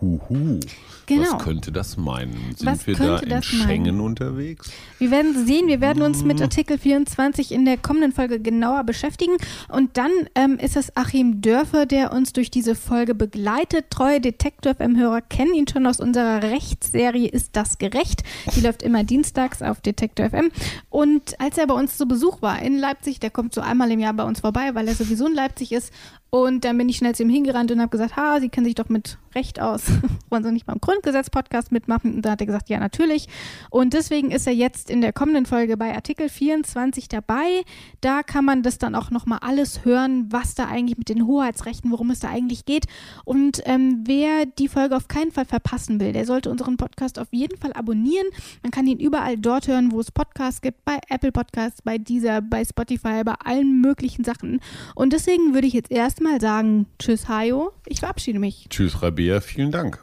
[SPEAKER 4] Huhu.
[SPEAKER 3] Genau.
[SPEAKER 4] Was könnte das meinen? Sind
[SPEAKER 3] Was
[SPEAKER 4] wir da in Schengen
[SPEAKER 3] meinen?
[SPEAKER 4] unterwegs?
[SPEAKER 3] Wir werden sehen, wir werden uns mit Artikel 24 in der kommenden Folge genauer beschäftigen. Und dann ähm, ist es Achim Dörfer, der uns durch diese Folge begleitet. Treue Detektor FM-Hörer kennen ihn schon aus unserer Rechtsserie Ist das gerecht? Die läuft immer dienstags auf Detektor FM. Und als er bei uns zu Besuch war in Leipzig, der kommt so einmal im Jahr bei uns vorbei, weil er sowieso in Leipzig ist. Und dann bin ich schnell zu ihm hingerannt und habe gesagt, ha, Sie kennen sich doch mit Recht aus. Wollen Sie nicht beim Grundgesetz-Podcast mitmachen? Und da hat er gesagt, ja, natürlich. Und deswegen ist er jetzt in der kommenden Folge bei Artikel 24 dabei. Da kann man das dann auch nochmal alles hören, was da eigentlich mit den Hoheitsrechten, worum es da eigentlich geht. Und ähm, wer die Folge auf keinen Fall verpassen will, der sollte unseren Podcast auf jeden Fall abonnieren. Man kann ihn überall dort hören, wo es Podcasts gibt, bei Apple Podcasts, bei Deezer, bei Spotify, bei allen möglichen Sachen. Und deswegen würde ich jetzt erstmal sagen, tschüss Hajo, ich verabschiede mich.
[SPEAKER 4] Tschüss Rabea, vielen Dank.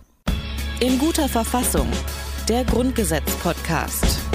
[SPEAKER 2] In guter Verfassung. Der Grundgesetz-Podcast.